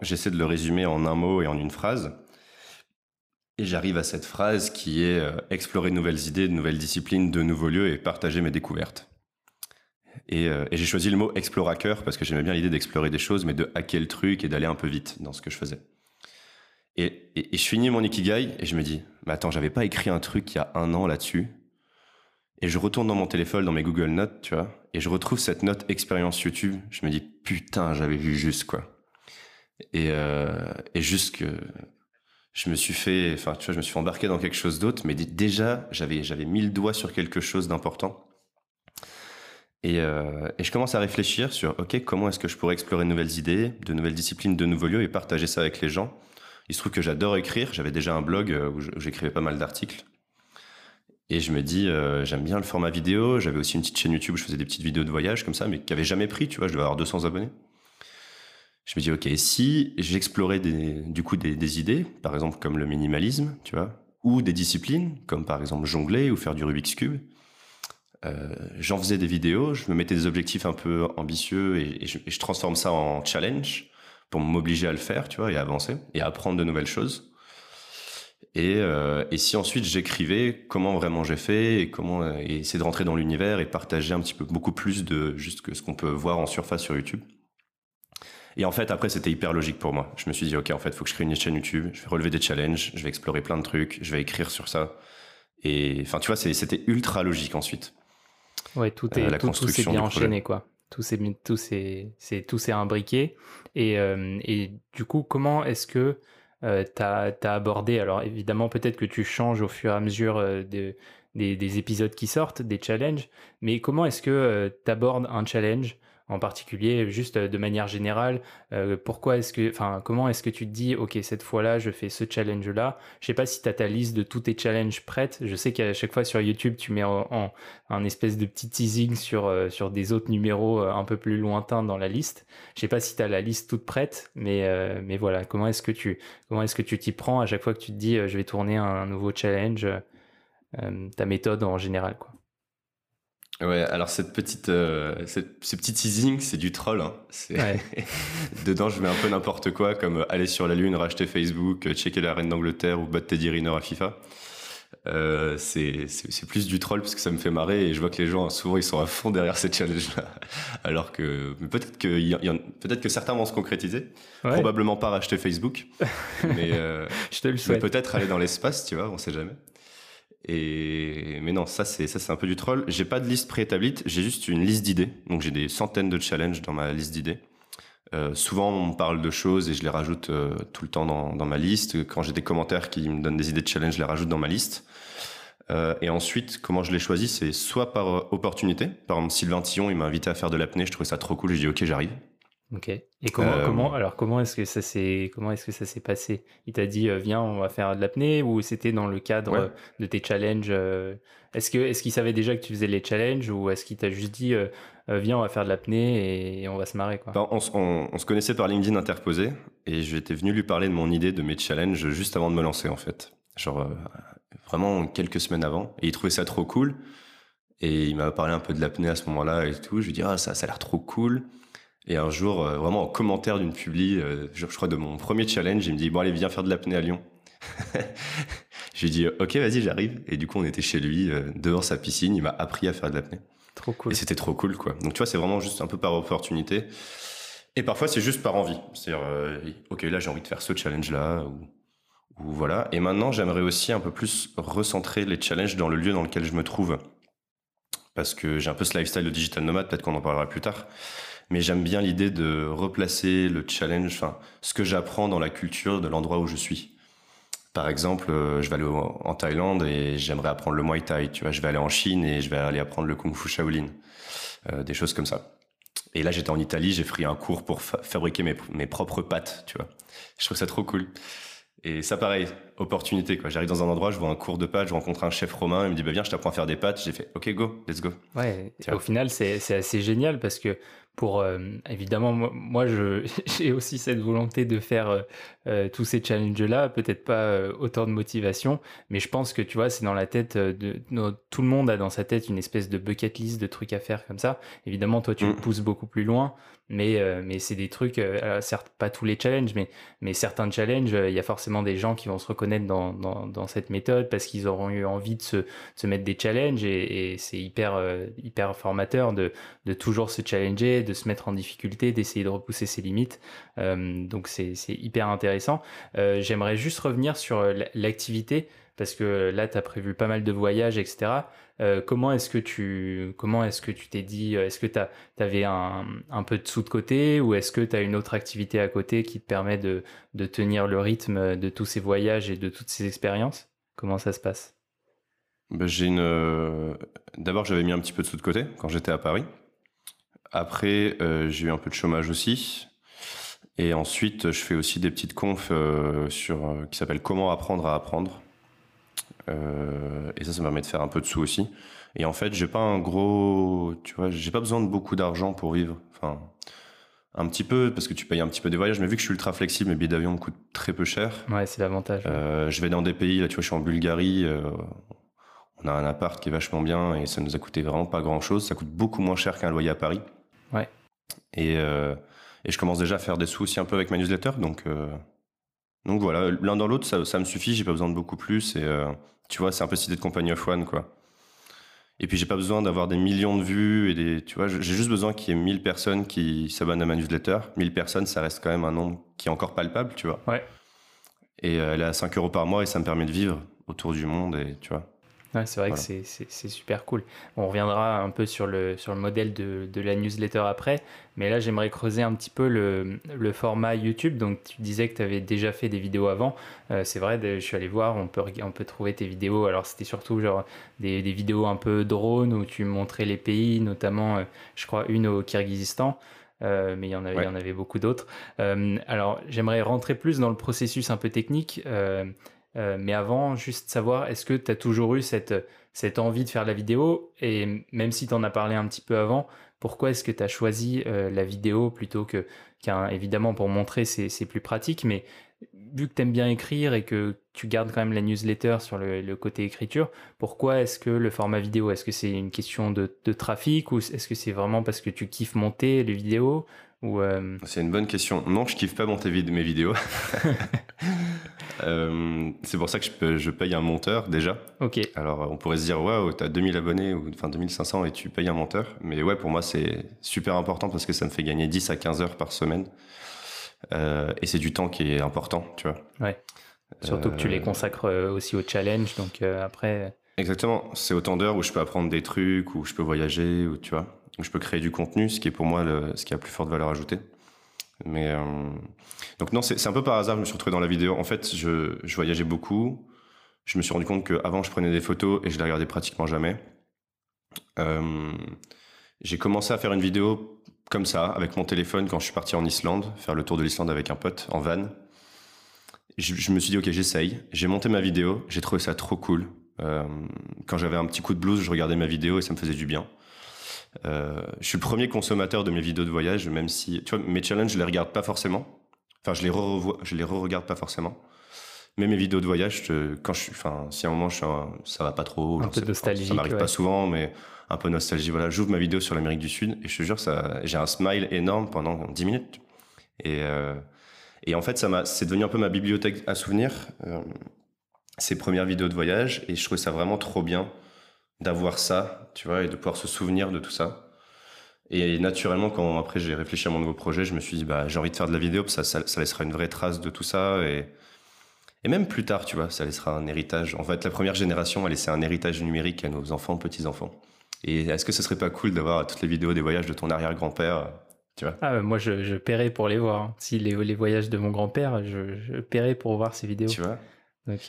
j'essaie de le résumer en un mot et en une phrase. Et j'arrive à cette phrase qui est euh, explorer de nouvelles idées, de nouvelles disciplines, de nouveaux lieux et partager mes découvertes. Et, euh, et j'ai choisi le mot explorateur parce que j'aimais bien l'idée d'explorer des choses, mais de hacker le truc et d'aller un peu vite dans ce que je faisais. Et, je finis mon ikigai et je me dis, mais attends, j'avais pas écrit un truc il y a un an là-dessus. Et je retourne dans mon téléphone, dans mes Google Notes, tu vois, et je retrouve cette note expérience YouTube. Je me dis, putain, j'avais vu juste quoi. Et, euh, et juste que je me suis fait, enfin, tu vois, je me suis embarqué dans quelque chose d'autre, mais déjà, j'avais, j'avais mis le doigt sur quelque chose d'important. Et, euh, et, je commence à réfléchir sur, ok, comment est-ce que je pourrais explorer de nouvelles idées, de nouvelles disciplines, de nouveaux lieux et partager ça avec les gens. Il se trouve que j'adore écrire. J'avais déjà un blog euh, où j'écrivais pas mal d'articles. Et je me dis, euh, j'aime bien le format vidéo. J'avais aussi une petite chaîne YouTube où je faisais des petites vidéos de voyage comme ça, mais qui avait jamais pris, tu vois, je devais avoir 200 abonnés. Je me dis, ok, si j'explorais des, du coup des, idées, par exemple comme le minimalisme, tu vois, ou des disciplines, comme par exemple jongler ou faire du Rubik's Cube, euh, j'en faisais des vidéos, je me mettais des objectifs un peu ambitieux et, je, transforme ça en challenge pour m'obliger à le faire, tu vois, et avancer et apprendre de nouvelles choses. Et, euh, et si ensuite j'écrivais comment vraiment j'ai fait et comment euh, essayer de rentrer dans l'univers et partager un petit peu beaucoup plus de juste que ce qu'on peut voir en surface sur YouTube. Et en fait, après, c'était hyper logique pour moi. Je me suis dit, OK, en fait, il faut que je crée une chaîne YouTube, je vais relever des challenges, je vais explorer plein de trucs, je vais écrire sur ça. Et enfin, tu vois, c'était ultra logique ensuite. Ouais, tout est, euh, la tout, construction tout bien enchaîné, quoi. Tout s'est, tout c'est, tout s'est imbriqué. Et, euh, et, du coup, comment est-ce que euh, tu as, abordé Alors, évidemment, peut-être que tu changes au fur et à mesure de, des, des, épisodes qui sortent, des challenges, mais comment est-ce que tu abordes un challenge en particulier, juste euh, de manière générale, euh, pourquoi est-ce que, enfin, comment est-ce que tu te dis, ok, cette fois-là, je fais ce challenge-là? Je sais pas si tu as ta liste de tous tes challenges prêtes. Je sais qu'à chaque fois sur YouTube, tu mets en, un espèce de petit teasing sur, euh, sur des autres numéros un peu plus lointains dans la liste. Je sais pas si tu as la liste toute prête, mais, mais voilà, comment est-ce que tu, comment est-ce que tu t'y prends à chaque fois que tu te dis, je vais tourner un, nouveau challenge, ta méthode en général, quoi? Ouais, alors cette petite, euh, cette, ce petit teasing, c'est du troll. Hein. Dedans, je mets un peu n'importe quoi, comme euh, aller sur la lune, racheter Facebook, euh, checker la reine d'Angleterre ou battre Teddy Riner à FIFA. Euh, c'est plus du troll parce que ça me fait marrer et je vois que les gens souvent ils sont à fond derrière ces challenges là alors que peut-être que peut-être que certains vont se concrétiser probablement pas racheter Facebook mais euh, je te le souhaite peut-être aller dans l'espace tu vois on sait jamais et mais non, ça c'est ça c'est un peu du troll. J'ai pas de liste préétablie, j'ai juste une liste d'idées. Donc j'ai des centaines de challenges dans ma liste d'idées. Euh, souvent on me parle de choses et je les rajoute euh, tout le temps dans, dans ma liste. Quand j'ai des commentaires qui me donnent des idées de challenge, je les rajoute dans ma liste. Euh, et ensuite, comment je les choisis, c'est soit par opportunité. Par exemple, Sylvain Tillon, il m'a invité à faire de l'apnée, je trouvais ça trop cool, j'ai dit ok, j'arrive. Ok. Et comment, euh, comment alors comment est-ce que ça s'est comment est-ce que ça s'est passé? Il t'a dit euh, viens on va faire de l'apnée ou c'était dans le cadre de tes challenges euh, Est-ce que est-ce qu'il savait déjà que tu faisais les challenges ou est-ce qu'il t'a juste dit viens on va faire de l'apnée et, on va se marrer quoi? Ben, on, on, se connaissait par LinkedIn interposé et j'étais venu lui parler de mon idée de mes challenges juste avant de me lancer en fait. Genre vraiment quelques semaines avant et il trouvait ça trop cool et il m'a parlé un peu de l'apnée à ce moment-là et tout. Je lui dis ah ça ça a l'air trop cool. Et un jour, euh, vraiment en commentaire d'une publi, euh, je, crois de mon premier challenge, il me dit bon allez viens faire de l'apnée à Lyon. J'ai dit ok vas-y j'arrive. Et du coup on était chez lui euh, devant sa piscine, il m'a appris à faire de l'apnée. Trop cool. Et c'était trop cool quoi. Donc tu vois c'est vraiment juste un peu par opportunité. Et parfois c'est juste par envie. C'est-à-dire ok là j'ai envie de faire ce challenge là ou, ou voilà. Et maintenant j'aimerais aussi un peu plus recentrer les challenges dans le lieu dans lequel je me trouve. Parce que j'ai un peu ce lifestyle de digital nomade, peut-être qu'on en parlera plus tard mais j'aime bien l'idée de replacer le challenge, enfin, ce que j'apprends dans la culture de l'endroit où je suis. Par exemple, euh, je vais aller en Thaïlande et j'aimerais apprendre le Muay Thai, tu vois. Je vais aller en Chine et je vais aller apprendre le Kung Fu Shaolin, euh, des choses comme ça. Et là, j'étais en Italie, j'ai pris un cours pour fabriquer mes, mes, propres pâtes, tu vois. Je trouve ça trop cool. Et ça, pareil, opportunité. Quoi. J'arrive dans un endroit, je vois un cours de pâtes, je rencontre un chef romain, il me dit bah, Viens, je t'apprends à faire des pâtes. J'ai fait Ok, go, let's go. Ouais, au final, c'est assez génial parce que pour euh, évidemment moi, j'ai aussi cette volonté de faire euh, euh, tous ces challenges là peut-être pas autant de motivation mais je pense que tu vois c'est dans la tête de, tout le monde a dans sa tête une espèce de bucket list de trucs à faire comme ça évidemment toi tu le mm. pousses beaucoup plus loin mais mais c'est des trucs certes pas tous les challenges mais mais certains challenges il y a forcément des gens qui vont se reconnaître dans, cette méthode parce qu'ils auront eu envie de se, mettre des challenges et, c'est hyper hyper formateur de de toujours se challenger de se mettre en difficulté, d'essayer de repousser ses limites. Euh, donc c'est hyper intéressant. Euh, j'aimerais juste revenir sur euh, l'activité parce que là, tu as prévu pas mal de voyages, etc. comment est-ce que tu comment est-ce que tu t'es dit est-ce que tu avais un, un, peu de sous de côté ou est-ce que tu as une autre activité à côté qui te permet de, de tenir le rythme de tous ces voyages et de toutes ces expériences? Comment ça se passe? Ben, une d'abord j'avais mis un petit peu de sous de côté quand j'étais à Paris après, euh, j'ai eu un peu de chômage aussi. Et ensuite, je fais aussi des petites confs euh, sur, euh, qui s'appellent Comment apprendre à apprendre. Et ça, ça me permet de faire un peu de sous aussi. Et en fait, j'ai pas un gros, tu vois, j'ai pas besoin de beaucoup d'argent pour vivre. Enfin, un petit peu parce que tu payes un petit peu des voyages, mais vu que je suis ultra flexible, mes billets d'avion me coûtent très peu cher. Ouais, c'est l'avantage. je vais dans des pays, là, tu vois, je suis en Bulgarie. on a un appart qui est vachement bien et ça nous a coûté vraiment pas grand chose. Ça coûte beaucoup moins cher qu'un loyer à Paris. Ouais. Et, euh, et, je commence déjà à faire des sous aussi un peu avec ma newsletter. Donc, euh, donc voilà, l'un dans l'autre, ça, ça, me suffit. J'ai pas besoin de beaucoup plus. Et euh, tu vois, c'est un peu cité de compagnie of one, quoi. Et puis j'ai pas besoin d'avoir des millions de vues et des, tu vois, j'ai juste besoin qu'il y ait 1000 personnes qui s'abonnent à ma newsletter. 1000 personnes, ça reste quand même un nombre qui est encore palpable, tu vois. Ouais. Et elle est à 5 euros par mois et ça me permet de vivre autour du monde et tu vois c'est vrai que c'est super cool. On reviendra un peu sur le, sur le modèle de, de la newsletter après, mais là j'aimerais creuser un petit peu le, le, format YouTube. Donc tu disais que tu avais déjà fait des vidéos avant. Euh, c'est vrai, je suis allé voir, on peut, on peut trouver tes vidéos. Alors c'était surtout genre des, des, vidéos un peu drone où tu montrais les pays, notamment euh, je crois une au Kyrgyzstan. Euh, mais il y en avait, il y en avait beaucoup d'autres. alors, j'aimerais rentrer plus dans le processus un peu technique. Euh, mais avant, juste savoir, est-ce que tu as toujours eu cette, cette envie de faire la vidéo? Et même si tu en as parlé un petit peu avant, pourquoi est-ce que tu as choisi euh, la vidéo plutôt que qu'un... Évidemment, pour montrer, c'est plus pratique, mais vu que tu aimes bien écrire et que tu gardes quand même la newsletter sur le, le côté écriture, pourquoi est-ce que le format vidéo Est-ce que c'est une question de, de trafic ou est-ce que c'est vraiment parce que tu kiffes monter les vidéos euh, C'est une bonne question. Non, je kiffe pas monter mes vidéos. Euh, c'est pour ça que je, paye un monteur déjà. Ok. Alors on pourrait se dire waouh, t'as 2000 abonnés ou enfin 2500 et tu payes un monteur. Mais ouais, pour moi c'est super important parce que ça me fait gagner 10 à 15 heures par semaine. Euh, et c'est du temps qui est important, tu vois. Ouais. Surtout que tu les consacres aussi au challenge, donc après. Exactement. C'est autant d'heures où je peux apprendre des trucs, où je peux voyager, ou tu vois je peux créer du contenu, ce qui est pour moi le, ce qui a plus forte valeur ajoutée. Mais euh, donc non, c'est un peu par hasard, je me suis retrouvé dans la vidéo. En fait, je, voyageais beaucoup. Je me suis rendu compte qu'avant, je prenais des photos et je les regardais pratiquement jamais. Euh, j'ai commencé à faire une vidéo comme ça, avec mon téléphone, quand je suis parti en Islande, faire le tour de l'Islande avec un pote en van. Je, je me suis dit, ok, j'essaye. J'ai monté ma vidéo, j'ai trouvé ça trop cool. Euh, quand j'avais un petit coup de blues, je regardais ma vidéo et ça me faisait du bien. Euh, je suis le premier consommateur de mes vidéos de voyage, même si, tu vois, mes challenges, je les regarde pas forcément. Enfin, je les re je les re-regarde pas forcément. Mais mes vidéos de voyage, quand je suis, enfin, si à un moment je suis ça va pas trop, un peu nostalgique, ça m'arrive pas souvent, mais un peu nostalgie. Voilà, j'ouvre ma vidéo sur l'Amérique du Sud et je te jure, ça, j'ai un smile énorme pendant 10 minutes. Et, euh, et en fait, ça m'a, c'est devenu un peu ma bibliothèque à souvenirs, euh, ces premières vidéos de voyage, et je trouvais ça vraiment trop bien d'avoir ça, tu vois, et de pouvoir se souvenir de tout ça. Et naturellement, quand après j'ai réfléchi à mon nouveau projet, je me suis dit, bah, j'ai envie de faire de la vidéo, parce que ça, ça, laissera une vraie trace de tout ça. Et, et même plus tard, tu vois, ça laissera un héritage. En fait, la première génération a laissé un héritage numérique à nos enfants, petits-enfants. Et est-ce que ce serait pas cool d'avoir toutes les vidéos des voyages de ton arrière-grand-père tu vois? Ah, moi, je, je paierais pour les voir. Hein. Si les, les voyages de mon grand-père, je, je paierais pour voir ces vidéos. Tu vois?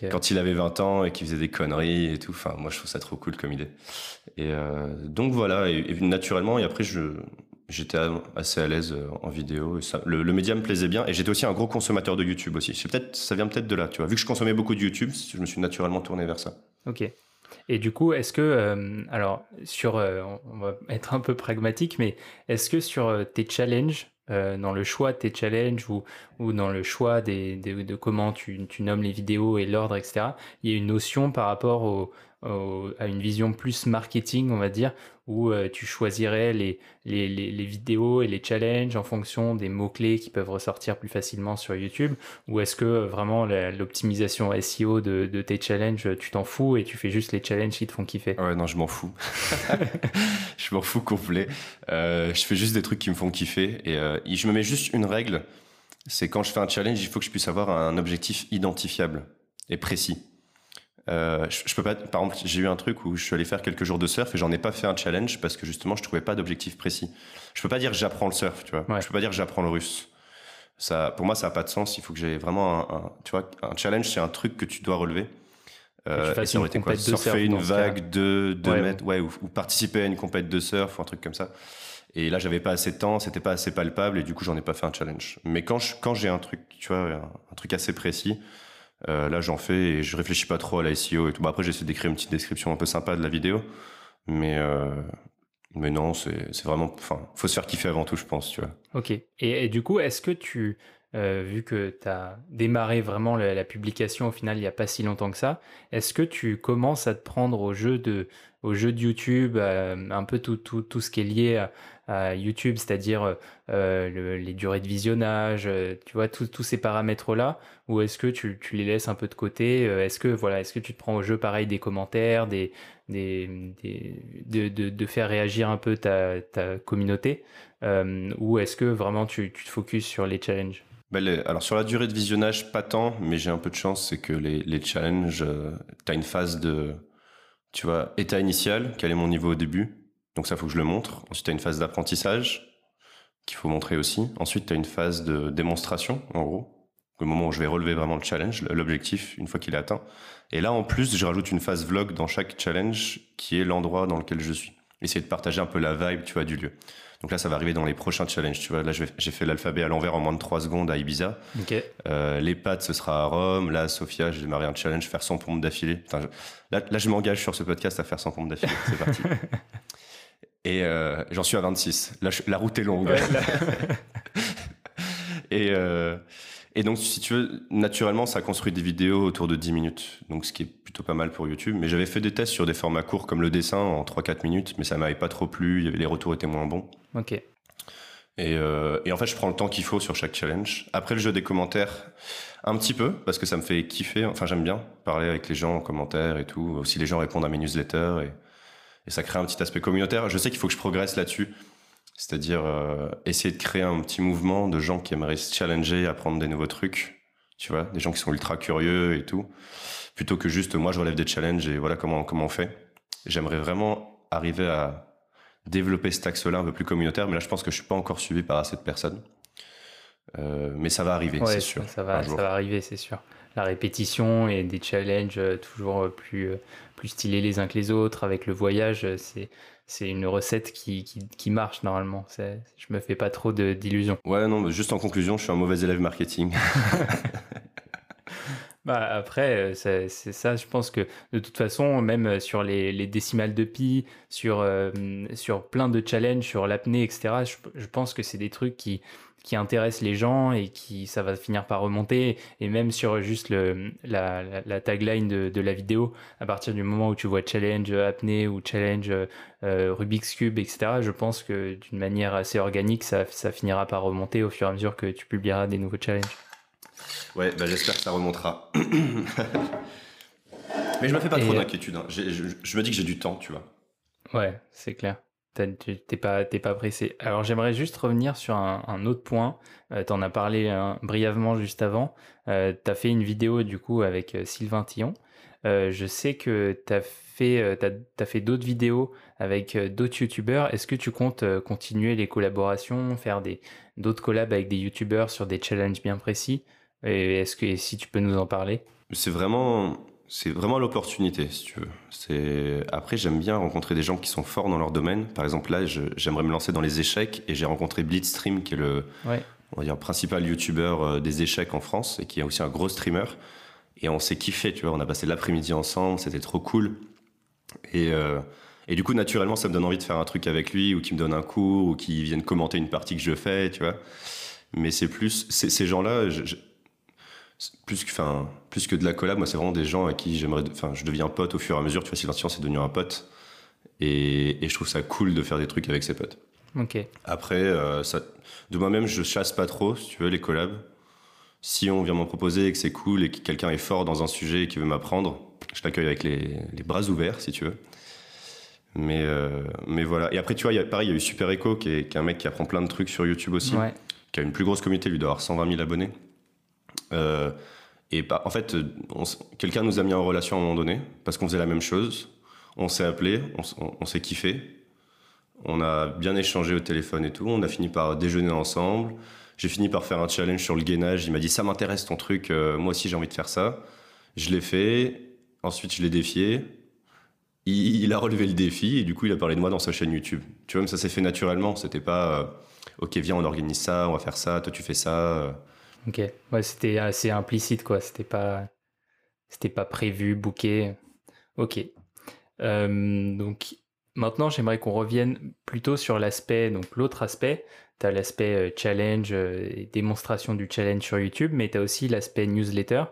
Quand il avait 20 ans et qu'il faisait des conneries et tout. Enfin, moi, je trouve ça trop cool comme idée. Et euh, donc voilà, et, naturellement, et après, je, j'étais assez à l'aise en vidéo. ça, le, média me plaisait bien et j'étais aussi un gros consommateur de YouTube aussi. Peut-être, ça vient peut-être de là, tu vois. Vu que je consommais beaucoup de YouTube, je me suis naturellement tourné vers ça. Ok. Et du coup, est-ce que, alors, sur, on va être un peu pragmatique, mais est-ce que sur tes challenges, euh, dans le choix de tes challenges ou, ou dans le choix des, de comment tu, tu, nommes les vidéos et l'ordre, etc., il y a une notion par rapport au, à une vision plus marketing, on va dire, où euh, tu choisirais les, les, les, vidéos et les challenges en fonction des mots-clés qui peuvent ressortir plus facilement sur YouTube Ou est-ce que euh, vraiment l'optimisation SEO de, de, tes challenges, tu t'en fous et tu fais juste les challenges qui te font kiffer? Ouais, non, je m'en fous. je m'en fous complet. Euh, je fais juste des trucs qui me font kiffer et je me mets juste une règle c'est quand je fais un challenge, il faut que je puisse avoir un objectif identifiable et précis. Euh, je, peux pas. Par exemple, j'ai eu un truc où je suis allé faire quelques jours de surf et j'en ai pas fait un challenge parce que justement je trouvais pas d'objectif précis. Je peux pas dire j'apprends le surf, tu vois. Je peux pas dire j'apprends le russe. Ça, pour moi, ça a pas de sens. Il faut que j'ai vraiment un, tu vois, un challenge, c'est un truc que tu dois relever. Euh, et ça aurait été quoi Surfer une vague de 2 mètres, ouais, ou, participer à une compète de surf ou un truc comme ça. Et là, j'avais pas assez de temps, c'était pas assez palpable et du coup, j'en ai pas fait un challenge. Mais quand quand j'ai un truc, tu vois, un truc assez précis, euh, là, j'en fais et je réfléchis pas trop à la SEO et tout. Après, j'essaie d'écrire une petite description un peu sympa de la vidéo, mais euh, mais non, c'est vraiment, enfin, faut se faire kiffer avant tout, je pense, tu vois. Ok. Et, du coup, est-ce que tu, euh, vu que tu as démarré vraiment la, publication au final il n'y a pas si longtemps que ça, est-ce que tu commences à te prendre au jeu de, au jeu de YouTube, un peu tout, tout, tout ce qui est lié à, YouTube, c'est-à-dire euh, euh, les durées de visionnage, euh, tu vois, tous ces paramètres-là, ou est-ce que tu, tu, les laisses un peu de côté Est-ce que voilà, est-ce que tu te prends au jeu pareil des commentaires, des, des, des de, faire réagir un peu ta, ta communauté, ou est-ce que vraiment tu, tu te focuses sur les challenges? Ben alors sur la durée de visionnage, pas tant, mais j'ai un peu de chance, c'est que les, les challenges, tu as une phase de, tu vois, état initial, quel est mon niveau au début, donc ça, faut que je le montre. Ensuite, tu as une phase d'apprentissage qu'il faut montrer aussi. Ensuite, tu as une phase de démonstration, en gros, le moment où je vais relever vraiment le challenge, l'objectif, une fois qu'il est atteint. Et là, en plus, je rajoute une phase vlog dans chaque challenge qui est l'endroit dans lequel je suis. Essayer de partager un peu la vibe, tu vois, du lieu. Donc là, ça va arriver dans les prochains challenges. Tu vois, là, j'ai fait l'alphabet à l'envers en moins de 3 secondes à Ibiza. Euh, les pattes, ce sera à Rome. Là, Sofia, j'ai démarré un challenge, faire 100 pompes d'affilée. Là, là, je m'engage sur ce podcast à faire 100 pompes d'affilée. C'est parti. Et euh, j'en suis à 26. La, la route est longue. et, euh, et donc, si tu veux, naturellement, ça a construit des vidéos autour de 10 minutes. Donc, ce qui est plutôt pas mal pour YouTube. Mais j'avais fait des tests sur des formats courts comme le dessin en 3-4 minutes, mais ça m'avait pas trop plu. Les retours étaient moins bons. Ok. Et, euh, et en fait, je prends le temps qu'il faut sur chaque challenge. Après le jeu des commentaires, un petit peu, parce que ça me fait kiffer. Enfin, j'aime bien parler avec les gens en commentaire et tout. Aussi, les gens répondent à mes newsletters. Et, et ça crée un petit aspect communautaire. Je sais qu'il faut que je progresse là-dessus, c'est-à-dire euh, essayer de créer un petit mouvement de gens qui aimeraient se challenger, apprendre des nouveaux trucs, tu vois, des gens qui sont ultra curieux et tout, plutôt que juste moi je relève des challenges et voilà comment comment on fait. J'aimerais vraiment arriver à développer cet axe-là un peu plus communautaire, mais là je pense que je suis pas encore suivi par assez de personnes. Euh, mais ça va arriver, c'est sûr. Ça va, ça va arriver, c'est sûr. La répétition et des challenges euh, toujours plus plus stylés les uns que les autres. Avec le voyage, c'est c'est une recette qui, qui, qui marche normalement. Je me fais pas trop d'illusions. Ouais, non, juste en conclusion, je suis un mauvais élève marketing. bah après, c'est ça, je pense que de toute façon, même sur les, les décimales de pi, sur, euh, sur plein de challenges, sur l'apnée, etc., je, je, pense que c'est des trucs qui, qui intéresse les gens et qui ça va finir par remonter. Et même sur juste le, la, la, tagline de, de, la vidéo à partir du moment où tu vois challenge apnée ou challenge euh, Rubik's cube etc je pense que d'une manière assez organique ça, ça finira par remonter au fur et à mesure que tu publieras des nouveaux challenges. Ouais bah j'espère que ça remontera. Mais je me fais pas trop d'inquiétude hein. je, je me dis que j'ai du temps tu vois. Ouais c'est clair T'es pas, pas pressé. Alors j'aimerais juste revenir sur un, autre point. Euh, tu en as parlé hein, brièvement juste avant. Euh, tu as fait une vidéo du coup avec euh, Sylvain Tillon. je sais que tu as fait, as, fait d'autres vidéos avec d'autres youtubeurs. Est-ce que tu comptes continuer les collaborations, faire des d'autres collabs avec des youtubeurs sur des challenges bien précis? Et est-ce que si tu peux nous en parler? C'est vraiment c'est vraiment l'opportunité, si tu veux. C'est après j'aime bien rencontrer des gens qui sont forts dans leur domaine. Par exemple là, j'aimerais me lancer dans les échecs et j'ai rencontré Blitzstream qui est le on va dire, principal youtubeur euh, des échecs en France et qui est aussi un gros streamer. Et on s'est kiffé, tu vois. On a passé l'après-midi ensemble, c'était trop cool. Et euh, et du coup, naturellement, ça me donne envie de faire un truc avec lui, ou qu'il me donne un cours, ou qu'il vienne commenter une partie que je fais, tu vois. Mais c'est plus, ces gens-là, plus que, enfin, plus que de la collab, moi, c'est vraiment des gens à qui j'aimerais, enfin, je deviens pote au fur et à mesure. Tu vois, Silencieux, c'est devenu un pote. Et, et, je trouve ça cool de faire des trucs avec ses potes. Ok. Après, euh, ça, de moi-même, je chasse pas trop, si tu veux, les collabs. Si on vient m'en proposer et que c'est cool et que quelqu'un est fort dans un sujet et qui veut m'apprendre, je l'accueille avec les, les, bras ouverts, si tu veux. Mais, euh, mais voilà. Et après, tu vois, y a, pareil, il y a eu Super Echo, qui est, qui est, un mec qui apprend plein de trucs sur YouTube aussi, qui a une plus grosse communauté, lui doit avoir 120 000 abonnés. Euh, et en fait, quelqu'un nous a mis en relation à un moment donné, parce qu'on faisait la même chose. On s'est appelé, on, s'est kiffé. On a bien échangé au téléphone et tout. On a fini par déjeuner ensemble. J'ai fini par faire un challenge sur le gainage. Il m'a dit ça m'intéresse ton truc, euh, moi aussi j'ai envie de faire ça. Je l'ai fait. Ensuite, je l'ai défié il, a relevé le défi et du coup, il a parlé de moi dans sa chaîne YouTube. Tu vois, mais ça s'est fait naturellement. C'était pas, euh, ok, viens, on organise ça, on va faire ça, toi tu fais ça. Euh. Ok, ouais, c'était assez implicite, quoi. C'était pas, c'était pas prévu, booké. Ok. Euh, donc maintenant, j'aimerais qu'on revienne plutôt sur l'aspect, donc l'autre aspect. Tu as l'aspect challenge et démonstration du challenge sur YouTube, mais tu as aussi l'aspect newsletter.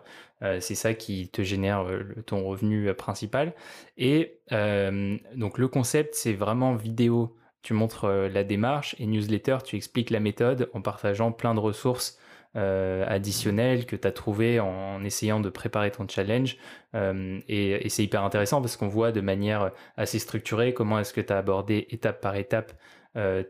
Euh, c'est ça qui te génère euh, ton revenu euh, principal. Et donc le concept, c'est vraiment vidéo. Tu montres la démarche et newsletter, tu expliques la méthode en partageant plein de ressources additionnelles que tu as trouvées en, essayant de préparer ton challenge. et, c'est hyper intéressant parce qu'on voit de manière assez structurée comment est-ce que tu as abordé étape par étape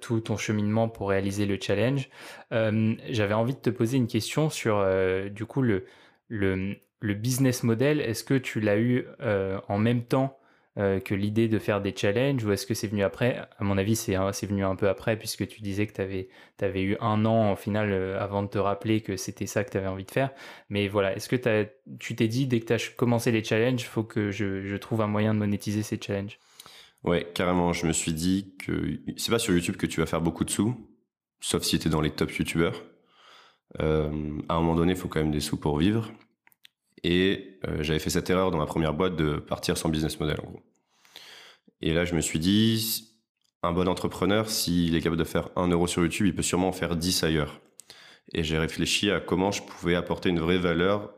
tout ton cheminement pour réaliser le challenge. J'avais envie de te poser une question sur du coup le, le, business model, est-ce que tu l'as eu euh, en même temps euh, que l'idée de faire des challenges ou est-ce que c'est venu après? À mon avis, c'est venu un peu après puisque tu disais que tu avais, eu un an en final euh, avant de te rappeler que c'était ça que tu avais envie de faire. Mais voilà, est-ce que tu t'es dit dès que tu as commencé les challenges, faut que je, je, trouve un moyen de monétiser ces challenges? Ouais, carrément. Je me suis dit que c'est pas sur YouTube que tu vas faire beaucoup de sous, sauf si tu es dans les top YouTubeurs. Euh, à un moment donné, il faut quand même des sous pour vivre. Et euh, j'avais fait cette erreur dans ma première boîte de partir sans business model, en. Et là, je me suis dit, un bon entrepreneur, s'il est capable de faire 1 euro sur YouTube, il peut sûrement en faire 10 ailleurs. Et j'ai réfléchi à comment je pouvais apporter une vraie valeur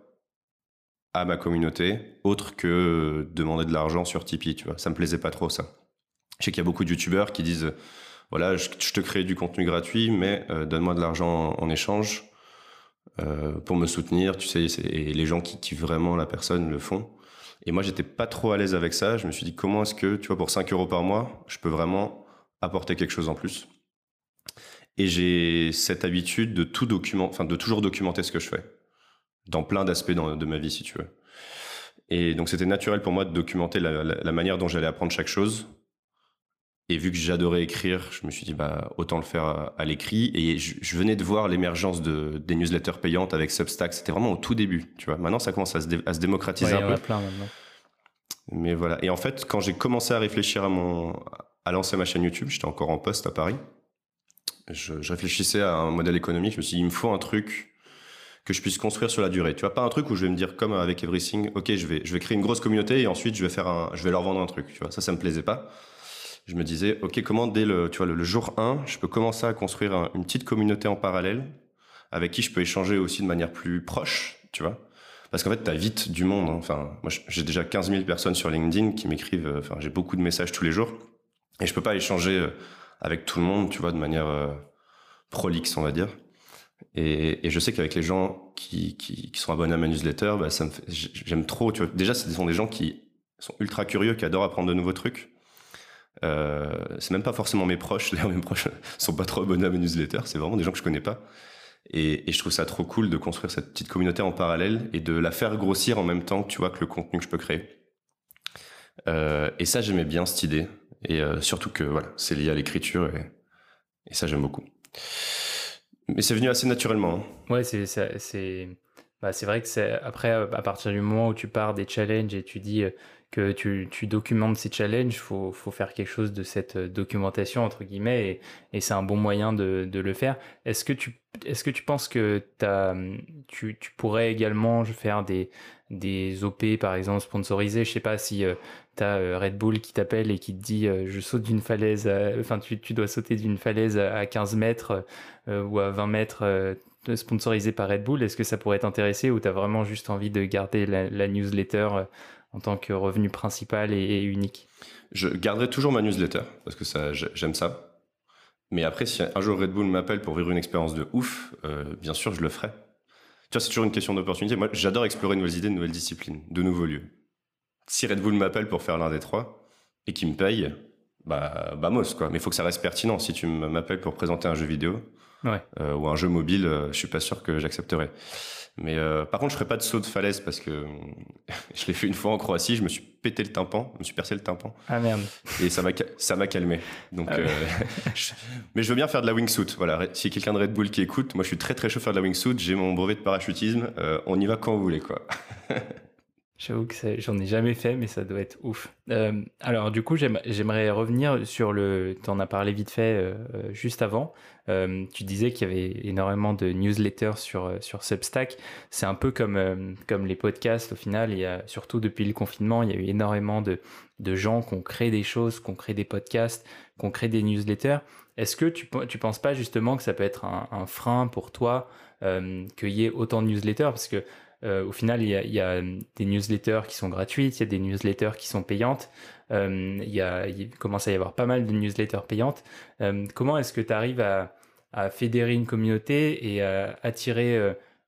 à ma communauté, autre que demander de l'argent sur Tipeee, tu vois. Ça me plaisait pas trop, ça. Je sais qu'il y a beaucoup de youtubeurs qui disent, voilà, je, te crée du contenu gratuit, mais euh, donne-moi de l'argent en, échange. Euh, pour me soutenir, tu sais, et les gens qui kiffent vraiment la personne le font. Et moi, j'étais pas trop à l'aise avec ça. Je me suis dit, comment est-ce que, tu vois, pour 5 euros par mois, je peux vraiment apporter quelque chose en plus? Et j'ai cette habitude de tout document, enfin, de toujours documenter ce que je fais, dans plein d'aspects de ma vie, si tu veux. Et donc, c'était naturel pour moi de documenter la manière dont j'allais apprendre chaque chose, et vu que j'adorais écrire, je me suis dit, bah, autant le faire à, l'écrit. Et je, venais de voir l'émergence de, des newsletters payantes avec Substack. C'était vraiment au tout début, tu vois. Maintenant, ça commence à se, à se démocratiser un peu. Plein maintenant. Mais voilà. Et en fait, quand j'ai commencé à réfléchir à mon, à lancer ma chaîne YouTube, j'étais encore en poste à Paris. Je, je, réfléchissais à un modèle économique. Je me suis dit, il me faut un truc que je puisse construire sur la durée. Tu vois, pas un truc où je vais me dire, comme avec Everything, OK, je vais, je vais créer une grosse communauté et ensuite je vais faire un, je vais leur vendre un truc. Tu vois, ça, ça me plaisait pas je me disais, OK, comment dès le, tu vois, le, jour 1, je peux commencer à construire une petite communauté en parallèle avec qui je peux échanger aussi de manière plus proche, tu vois? Parce qu'en fait, tu as vite du monde. Hein. Enfin, moi, j'ai déjà 15 000 personnes sur LinkedIn qui m'écrivent, euh, enfin, j'ai beaucoup de messages tous les jours. Et je peux pas échanger euh, avec tout le monde, tu vois, de manière euh, prolixe, on va dire. Et, je sais qu'avec les gens qui, qui, qui, sont abonnés à ma newsletter, bah, ça me j'aime trop, tu vois. Déjà, ce sont des gens qui sont ultra curieux, qui adorent apprendre de nouveaux trucs. Euh, c'est même pas forcément mes proches. D'ailleurs, mes proches sont pas trop abonnés à mes newsletters. C'est vraiment des gens que je connais pas. Et, je trouve ça trop cool de construire cette petite communauté en parallèle et de la faire grossir en même temps que tu vois que le contenu que je peux créer. Euh, et ça, j'aimais bien cette idée. Et euh, surtout que voilà, c'est lié à l'écriture et, ça, j'aime beaucoup. Mais c'est venu assez naturellement. Hein. Ouais, c'est, c'est, Bah, vrai que c'est après, à partir du moment où tu pars des challenges et tu dis que tu, documentes ces challenges, faut, faut, faire quelque chose de cette documentation, entre guillemets, et, c'est un bon moyen de, de le faire. Est-ce que tu, est-ce que tu penses que as, tu, tu pourrais également faire des, des OP, par exemple, sponsorisés Je sais pas si tu as Red Bull qui t'appelle et qui te dit je saute d'une falaise, enfin, tu, tu dois sauter d'une falaise à 15 mètres ou à 20 mètres sponsorisé par Red Bull. Est-ce que ça pourrait t'intéresser ou tu as vraiment juste envie de garder la, newsletter euh, en tant que revenu principal et, unique Je garderai toujours ma newsletter parce que ça, j'aime ça. Mais après, si un jour Red Bull m'appelle pour vivre une expérience de ouf, euh, bien sûr, je le ferai. Tu vois, c'est toujours une question d'opportunité. Moi, j'adore explorer de nouvelles idées, de nouvelles disciplines, de nouveaux lieux. Si Red Bull m'appelle pour faire l'un des trois et qu'il me paye, bah, bah, mos, quoi. Mais il faut que ça reste pertinent. Si tu m'appelles pour présenter un jeu vidéo, euh, ou un jeu mobile, euh, je suis pas sûr que j'accepterais. Mais euh, par contre, je ferai pas de saut de falaise parce que je l'ai fait une fois en Croatie, je me suis pété le tympan, je me suis percé le tympan. Ah merde. Et ça m'a ça m'a calmé. Donc, ah mais je veux bien faire de la wingsuit. Voilà, si quelqu'un de Red Bull qui écoute, moi je suis très très chaud faire de la wingsuit. J'ai mon brevet de parachutisme. on y va quand vous voulez, quoi. J'avoue que j'en ai jamais fait, mais ça doit être ouf. Euh, alors du coup, j'aimerais revenir sur le... Tu en as parlé vite fait euh, euh, juste avant. tu disais qu'il y avait énormément de newsletters sur, sur Substack. C'est un peu comme, comme les podcasts au final. Surtout depuis le confinement, il y a eu énormément de, de gens qui ont créé des choses, qui ont créé des podcasts, qui ont créé des newsletters. Est-ce que tu ne penses pas justement que ça peut être un, un frein pour toi qu'il y ait autant de newsletters? Parce que euh, au final, il y, a, des newsletters qui sont gratuites, il y a des newsletters qui sont payantes. Euh, il, y a, commence à y avoir pas mal de newsletters payantes. Euh, comment est-ce que tu arrives à, fédérer une communauté et à attirer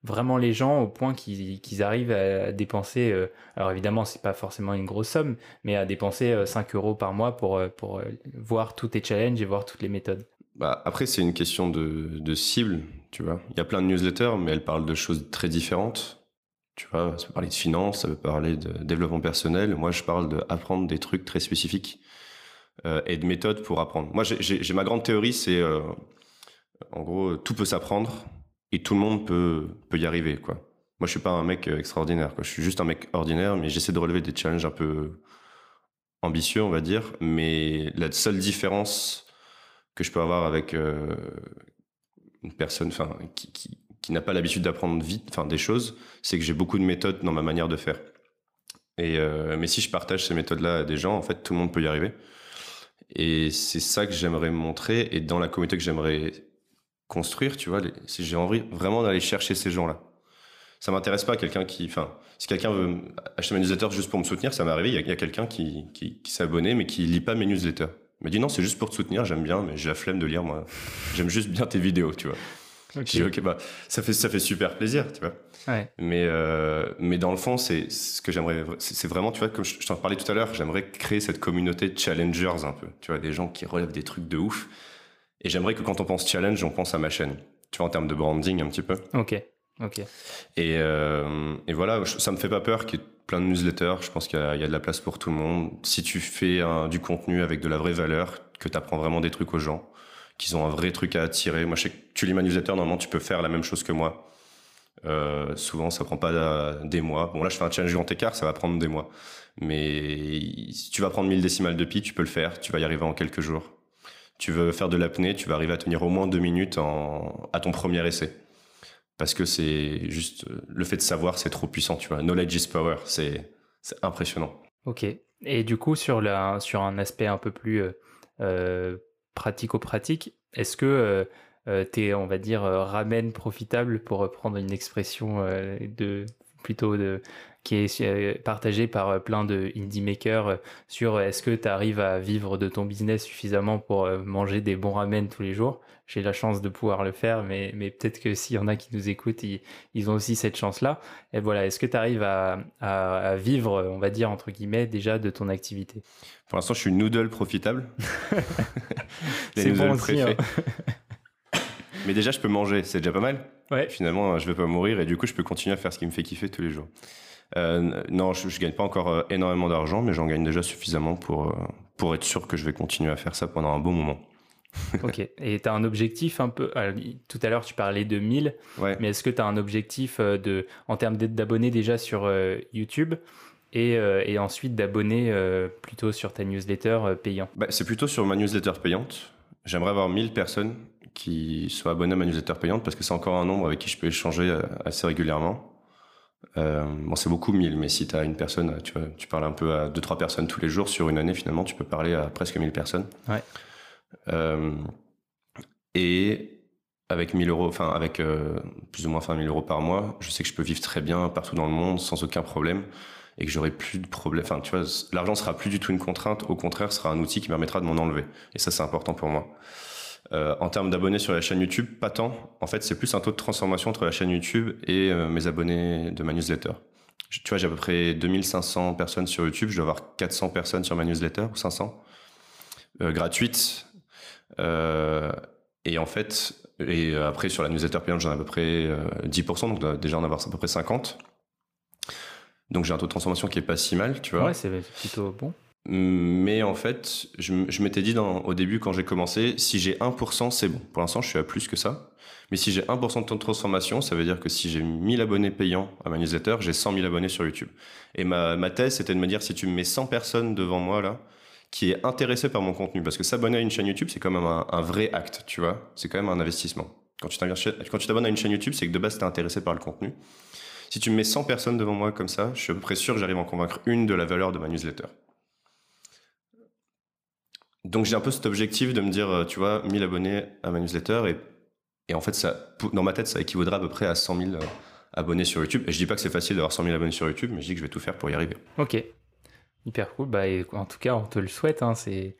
vraiment les gens au point qu'ils arrivent à dépenser, alors évidemment, c'est pas forcément une grosse somme, mais à dépenser 5 euros par mois pour, pour voir tous tes challenges et voir toutes les méthodes? Bah, Après, c'est une question de, de cible, tu vois. Il y a plein de newsletters, mais elles parlent de choses très différentes. Tu vois, ça peut parler de finance, ça peut parler de développement personnel. Moi, je parle d'apprendre des trucs très spécifiques euh, et de méthodes pour apprendre. Moi, j'ai ma grande théorie, c'est euh, en gros, tout peut s'apprendre et tout le monde peut, peut y arriver. Quoi. Moi, je suis pas un mec extraordinaire. Quoi. Je suis juste un mec ordinaire, mais j'essaie de relever des challenges un peu ambitieux, on va dire. Mais la seule différence que je peux avoir avec euh, une personne enfin, qui qui n'a pas l'habitude d'apprendre vite, enfin des choses, c'est que j'ai beaucoup de méthodes dans ma manière de faire. Et euh, mais si je partage ces méthodes-là à des gens, en fait, tout le monde peut y arriver. Et c'est ça que j'aimerais montrer et dans la communauté que j'aimerais construire, tu vois, j'ai envie vraiment d'aller chercher ces gens-là. Ça m'intéresse pas quelqu'un qui, enfin, si quelqu'un veut acheter mes newsletters juste pour me soutenir, ça m'est arrivé. Il y a, quelqu'un qui, qui, qui s'est abonné mais qui lit pas mes newsletters. Il m'a dit non, c'est juste pour te soutenir, j'aime bien, mais j'ai la flemme de lire moi. J'aime juste bien tes vidéos, tu vois. Okay. ok, bah, ça fait, ça fait super plaisir, tu vois. Ouais. Mais, euh, mais dans le fond, c'est ce que j'aimerais, c'est vraiment, tu vois, comme je, t'en parlais tout à l'heure, j'aimerais créer cette communauté de challengers un peu, tu vois, des gens qui relèvent des trucs de ouf. Et j'aimerais que quand on pense challenge, on pense à ma chaîne, tu vois, en termes de branding un petit peu. Ok, ok. Et, euh, et voilà, ça me fait pas peur qu'il y ait plein de newsletters, je pense qu'il y, y, a de la place pour tout le monde. Si tu fais un, du contenu avec de la vraie valeur, que tu apprends vraiment des trucs aux gens, qu'ils ont un vrai truc à attirer. Moi, je sais que newsletter, normalement, tu peux faire la même chose que moi. Euh, souvent, ça prend pas des mois. Bon, là, je fais un challenge grand écart, ça va prendre des mois. Mais si tu vas prendre 1000 décimales de pi, tu peux le faire. Tu vas y arriver en quelques jours. Tu veux faire de l'apnée, tu vas arriver à tenir au moins deux minutes en, à ton premier essai. Parce que c'est juste, le fait de savoir, c'est trop puissant, tu vois. Knowledge is power. C'est, impressionnant. Ok. Et du coup, sur la, sur un aspect un peu plus, euh, euh pratico-pratique, est-ce que euh, euh, tu es, on va dire, euh, ramène profitable pour reprendre une expression de plutôt de qui est partagée par plein de indie makers sur est-ce que tu arrives à vivre de ton business suffisamment pour manger des bons ramen tous les jours? J'ai la chance de pouvoir le faire, mais, mais peut-être que s'il y en a qui nous écoutent, ils, ont aussi cette chance-là. Et voilà, est-ce que tu arrives à, à, vivre, on va dire, entre guillemets, déjà de ton activité? Pour l'instant, je suis noodle profitable. c'est bon aussi, hein. Mais déjà, je peux manger, c'est déjà pas mal. Ouais. Finalement, je vais pas mourir et du coup, je peux continuer à faire ce qui me fait kiffer tous les jours. Euh, non, je, je gagne pas encore euh, énormément d'argent, mais j'en gagne déjà suffisamment pour, euh, pour être sûr que je vais continuer à faire ça pendant un bon moment. ok. Et tu as un objectif un peu. tout à l'heure, tu parlais de 1000. Mais est-ce que tu as un objectif de, en termes d'abonnés déjà sur YouTube et, et ensuite d'abonnés plutôt sur ta newsletter payant? Bah, C'est plutôt sur ma newsletter payante. J'aimerais avoir 1000 personnes qui soient abonnés à ma newsletter payante parce que c'est encore un nombre avec qui je peux échanger assez régulièrement. Euh, bon, c'est beaucoup 1000, mais si tu as une personne, tu, vois, tu parles un peu à 2-3 personnes tous les jours sur une année, finalement, tu peux parler à presque 1000 personnes. Ouais. Euh, et avec 1000 euros, enfin, avec euh, plus ou moins 1000 euros par mois, je sais que je peux vivre très bien partout dans le monde sans aucun problème et que j'aurai plus de problème. Enfin, tu vois, l'argent sera plus du tout une contrainte. Au contraire, sera un outil qui permettra de m'en enlever. Et ça, c'est important pour moi. Euh, en termes d'abonnés sur la chaîne YouTube, pas tant. En fait, c'est plus un taux de transformation entre la chaîne YouTube et euh, mes abonnés de ma newsletter. tu vois, j'ai à peu près 2500 personnes sur YouTube. Je dois avoir 400 personnes sur ma newsletter ou 500 euh, gratuites. Euh, et en fait, et après sur la newsletter payante, j'en ai à peu près 10%, donc déjà en avoir à peu près 50. Donc j'ai un taux de transformation qui est pas si mal, tu vois. Ouais, c'est plutôt bon. Mais en fait, je, m'étais dit dans, au début quand j'ai commencé, si j'ai 1%, c'est bon. Pour l'instant, je suis à plus que ça. Mais si j'ai 1% de taux de transformation, ça veut dire que si j'ai 1000 abonnés payants à ma newsletter, j'ai 100 000 abonnés sur YouTube. Et ma, ma thèse, c'était de me dire, si tu me mets 100 personnes devant moi, là, qui est intéressé par mon contenu, parce que s'abonner à une chaîne YouTube, c'est quand même un, vrai acte, tu vois. C'est quand même un investissement. Quand tu t'abonnes à une chaîne YouTube, c'est que de base, tu es intéressé par le contenu. Si tu me mets 100 personnes devant moi comme ça, je suis à peu près sûr que j'arrive à en convaincre une de la valeur de ma newsletter. Donc j'ai un peu cet objectif de me dire, euh, tu vois, 1000 abonnés à ma newsletter et, en fait, ça, dans ma tête, ça équivaudrait à peu près à 100 000 euh, abonnés sur YouTube. Et je dis pas que c'est facile d'avoir 100 000 abonnés sur YouTube, mais je dis que je vais tout faire pour y arriver. Ok, hyper cool. Bah, en tout cas, on te le souhaite. Hein. C'est,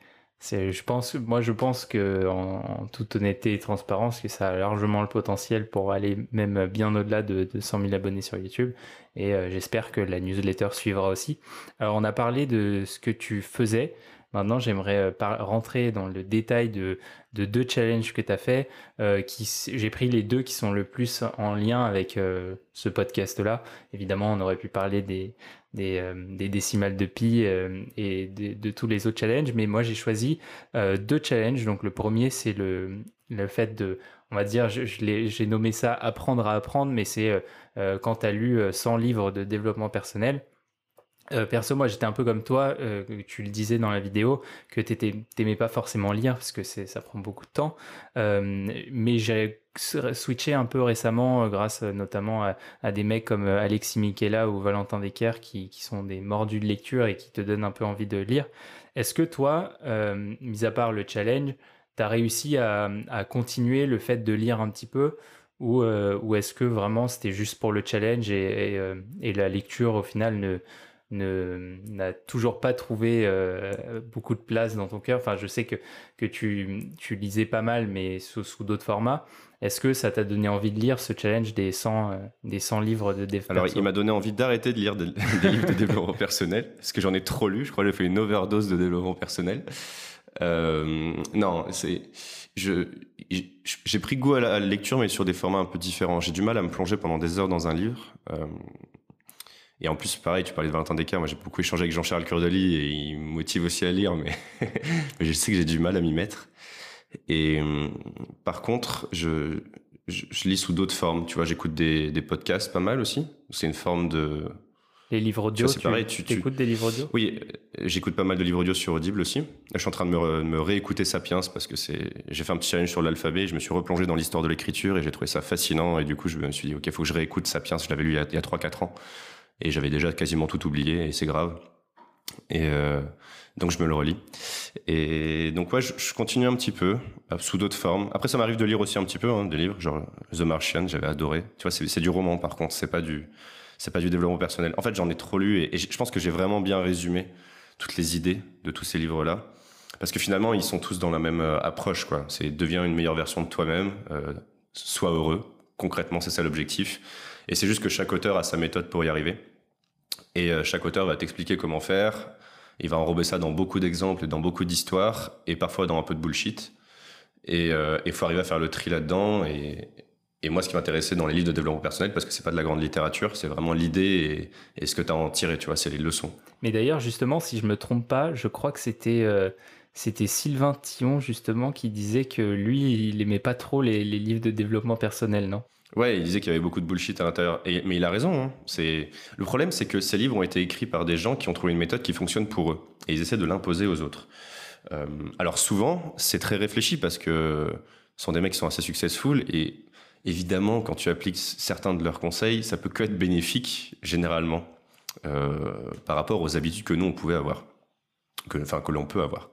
je pense, moi, je pense que en, toute honnêteté et transparence, que ça a largement le potentiel pour aller même bien au-delà de, de 100 000 abonnés sur YouTube. Et euh, j'espère que la newsletter suivra aussi. Alors, on a parlé de ce que tu faisais. Maintenant, j'aimerais euh, rentrer dans le détail de, deux challenges que tu as fait. Euh, j'ai pris les deux qui sont le plus en lien avec euh, ce podcast-là. Évidemment, on aurait pu parler des, décimales de pi et de, tous les autres challenges, mais moi j'ai choisi deux challenges. Donc le premier, c'est le, fait de, on va dire, j'ai nommé ça apprendre à apprendre, mais c'est quand tu as lu 100 livres de développement personnel euh, perso, moi, j'étais un peu comme toi, euh, tu le disais dans la vidéo, que t'aimais pas forcément lire parce que ça prend beaucoup de temps. Euh, mais j'ai switché un peu récemment, grâce notamment à, des mecs comme Alexis Michela ou Valentin Decker, qui, sont des mordus de lecture et qui te donnent un peu envie de lire. Est-ce que toi, mis à part le challenge, tu as réussi à, continuer le fait de lire un petit peu ou, est-ce que vraiment c'était juste pour le challenge et, et, et la lecture au final ne n'a toujours pas trouvé euh, beaucoup de place dans ton cœur. Enfin, je sais que, que tu, tu lisais pas mal, mais sous, sous d'autres formats. Est-ce que ça t'a donné envie de lire ce challenge des 100, euh, des 100 livres de développement Alors, il m'a donné envie d'arrêter de lire des, livres de développement personnel, parce que j'en ai trop lu. Je crois que j'ai fait une overdose de développement personnel. Euh, non, c'est je j'ai pris goût à la, lecture, mais sur des formats un peu différents. J'ai du mal à me plonger pendant des heures dans un livre. Euh, et en plus, pareil, tu parlais de Valentin Descartes. Moi, j'ai beaucoup échangé avec Jean-Charles Curdeli et il me motive aussi à lire, mais, mais je sais que j'ai du mal à m'y mettre. Et hum, par contre, je, je, lis sous d'autres formes. Tu vois, j'écoute des, des podcasts pas mal aussi. C'est une forme de. Les livres audio, c'est pareil. Tu, tu écoutes des livres audio? Oui, j'écoute pas mal de livres audio sur Audible aussi. je suis en train de me, me réécouter Sapiens parce que c'est. J'ai fait un petit challenge sur l'alphabet. Je me suis replongé dans l'histoire de l'écriture et j'ai trouvé ça fascinant. Et du coup, je me suis dit, ok, il faut que je réécoute Sapiens. Je l'avais lu il y a, a 3-4 ans et j'avais déjà quasiment tout oublié et c'est grave. Et euh, donc je me le relis. Et donc ouais, je, continue un petit peu euh, sous d'autres formes. Après, ça m'arrive de lire aussi un petit peu hein, des livres, genre The Martian, j'avais adoré. Tu vois, c'est du roman par contre, c'est pas du c'est pas du développement personnel. En fait, j'en ai trop lu et, je pense que j'ai vraiment bien résumé toutes les idées de tous ces livres-là. Parce que finalement, ils sont tous dans la même euh, approche, quoi. C'est deviens une meilleure version de toi-même, euh, sois heureux. Concrètement, c'est ça l'objectif. Et c'est juste que chaque auteur a sa méthode pour y arriver. Et euh, chaque auteur va t'expliquer comment faire. Il va enrober ça dans beaucoup d'exemples, dans beaucoup d'histoires, et parfois dans un peu de bullshit. Et il euh, faut arriver à faire le tri là-dedans. Et, moi, ce qui m'intéressait dans les livres de développement personnel, parce que c'est pas de la grande littérature, c'est vraiment l'idée et, ce que tu as en tirer, tu vois, c'est les leçons. Mais d'ailleurs, justement, si je me trompe pas, je crois que c'était euh, Sylvain Tillon justement qui disait que lui, il aimait pas trop les, livres de développement personnel, non? Ouais, il disait qu'il y avait beaucoup de bullshit à l'intérieur. Mais il a raison. Hein. C'est le problème, c'est que ces livres ont été écrits par des gens qui ont trouvé une méthode qui fonctionne pour eux, et ils essaient de l'imposer aux autres. Euh, alors souvent, c'est très réfléchi parce que ce sont des mecs qui sont assez successful et évidemment, quand tu appliques certains de leurs conseils, ça peut que être bénéfique généralement euh, par rapport aux habitudes que nous on pouvait avoir, enfin que l'on peut avoir.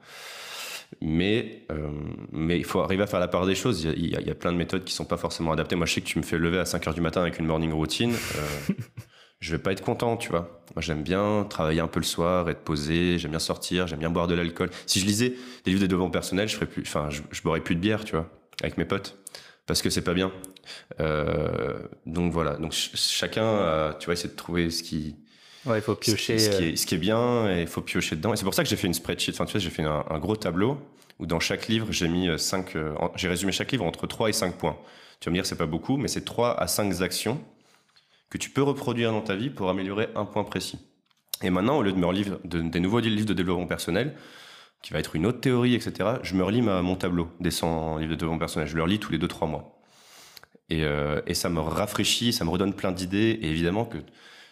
Mais, euh, mais il faut arriver à faire la part des choses. Il y, a, il y, a, plein de méthodes qui sont pas forcément adaptées. Moi, je sais que tu me fais lever à 5 heures du matin avec une morning routine. Euh, je vais pas être content, tu vois. Moi, j'aime bien travailler un peu le soir, être posé, j'aime bien sortir, j'aime bien boire de l'alcool. Si je lisais des livres de développement personnel, je ferais plus, enfin, je, je boirais plus de bière, tu vois, avec mes potes parce que c'est pas bien. Euh, donc voilà. Donc chacun, tu vois, essaie de trouver ce qui. Ouais, il faut piocher. Ce, qui, est, ce qui est bien et il faut piocher dedans. Et c'est pour ça que j'ai fait une spreadsheet. Enfin, tu vois, j'ai fait un, gros tableau où dans chaque livre, j'ai mis euh, cinq. Euh, j'ai résumé chaque livre entre 3 et 5 points. Tu vas me dire, c'est pas beaucoup, mais c'est 3 à 5 actions que tu peux reproduire dans ta vie pour améliorer un point précis. Et maintenant, au lieu de me relire des nouveaux livres de développement personnel, qui va être une autre théorie, etc., je me relis ma, mon tableau des 100 livres de développement personnel. Je le relis tous les 2-3 mois. Et, euh, et, ça me rafraîchit, ça me redonne plein d'idées. Et évidemment que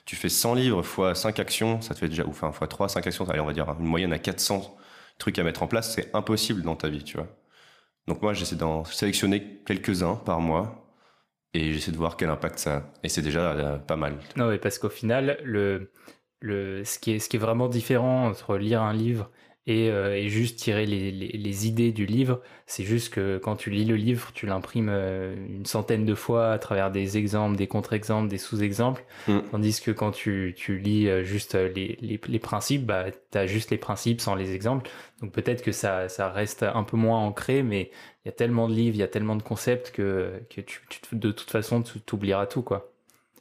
tu fais 100 livres fois 5 actions, ça te fait déjà, ou enfin, fois 3, 5 actions, allez, on va dire une moyenne à 400 trucs à mettre en place, c'est impossible dans ta vie, tu vois. Donc moi, j'essaie d'en sélectionner quelques-uns par mois et j'essaie de voir quel impact ça a. Et c'est déjà euh, pas mal. Non, mais parce qu'au final, le, le, ce, qui est, ce qui est vraiment différent entre lire un livre et, euh, et, juste tirer les, les, les, idées du livre. C'est juste que quand tu lis le livre, tu l'imprimes euh, une centaine de fois à travers des exemples, des contre-exemples, des sous-exemples. Mm. Tandis que quand tu, tu lis euh, juste les, les, les principes, bah, tu as juste les principes sans les exemples. Donc peut-être que ça, ça reste un peu moins ancré, mais il y a tellement de livres, il y a tellement de concepts que, que tu, tu de toute façon, tu oublieras tout. quoi.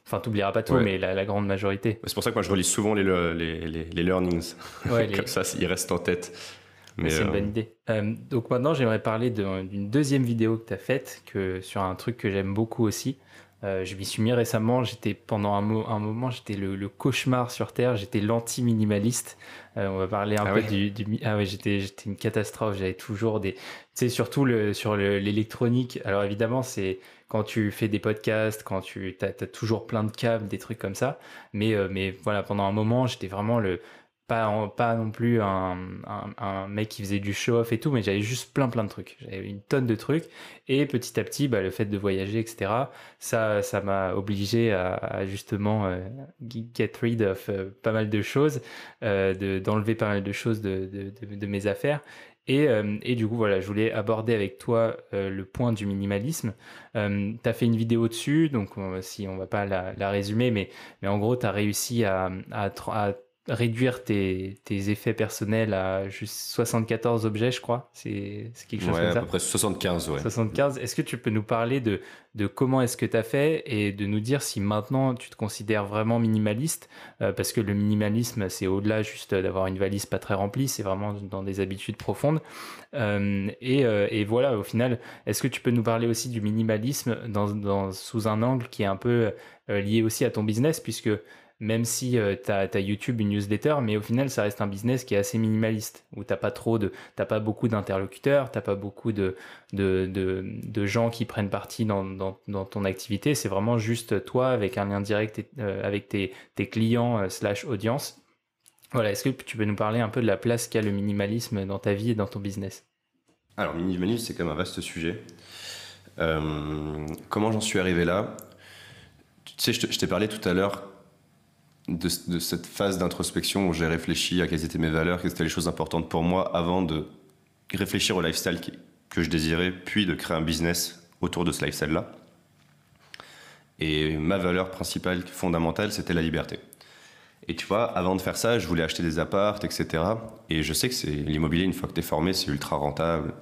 Enfin, t'oublieras pas tout, mais la, grande majorité. C'est pour ça que moi je relis souvent les, les, les, learnings. Comme ça, ils restent en tête. Mais c'est une bonne euh, idée. Euh, donc maintenant, j'aimerais parler d'une deuxième vidéo que tu as faite que, sur un truc que j'aime beaucoup aussi. Euh, je m'y suis mis récemment. J'étais pendant un, moment, j'étais le, cauchemar sur Terre. J'étais l'anti-minimaliste. on va parler un ah peu du, du, Ah ouais, j'étais j'étais une catastrophe. J'avais toujours des. Tu sais, surtout le, sur l'électronique. Alors évidemment, c'est quand tu fais des podcasts, quand tu as, toujours plein de câbles, des trucs comme ça. Mais, euh, mais voilà, pendant un moment, j'étais vraiment le pas, pas non plus un, mec qui faisait du show-off et tout, mais j'avais juste plein plein de trucs. J'avais une tonne de trucs. Et petit à petit, bah, le fait de voyager, etc., ça ça m'a obligé à, justement euh, get rid of euh, pas mal de choses, d'enlever pas mal de choses de, de, de mes affaires. Et, euh, et, du coup, voilà, je voulais aborder avec toi euh, le point du minimalisme. Euh, tu as fait une vidéo dessus, donc si on va pas la, résumer, mais, mais en gros, tu as réussi à réduire tes, tes, effets personnels à juste 74 objets, je crois. C'est quelque chose comme ça. à peu près 75, ouais. 75. Est-ce que tu peux nous parler de, de comment est-ce que tu as fait et de nous dire si maintenant tu te considères vraiment minimaliste euh, Parce que le minimalisme, c'est au-delà juste d'avoir une valise pas très remplie, c'est vraiment dans des habitudes profondes. Euh, et, euh, et, voilà, au final, est-ce que tu peux nous parler aussi du minimalisme dans, dans, sous un angle qui est un peu lié aussi à ton business, puisque même si euh, tu as, YouTube, une newsletter, mais au final, ça reste un business qui est assez minimaliste, où t'as pas trop de, t'as pas beaucoup d'interlocuteurs, t'as pas beaucoup de, de, de, de, gens qui prennent parti dans, ton activité. C'est vraiment juste toi avec un lien direct euh, avec tes, clients euh, slash audience. Voilà, est-ce que tu peux nous parler un peu de la place qu'a le minimalisme dans ta vie et dans ton business? Alors, minimalisme, c'est quand même un vaste sujet. comment j'en suis arrivé là? Tu sais, je t'ai parlé tout à l'heure de, cette phase d'introspection où j'ai réfléchi à quelles étaient mes valeurs, quelles étaient les choses importantes pour moi avant de réfléchir au lifestyle que je désirais, puis de créer un business autour de ce lifestyle-là. Et ma valeur principale, fondamentale, c'était la liberté. Et tu vois, avant de faire ça, je voulais acheter des appartes, etc. Et je sais que c'est l'immobilier, une fois que tu es formé, c'est ultra rentable.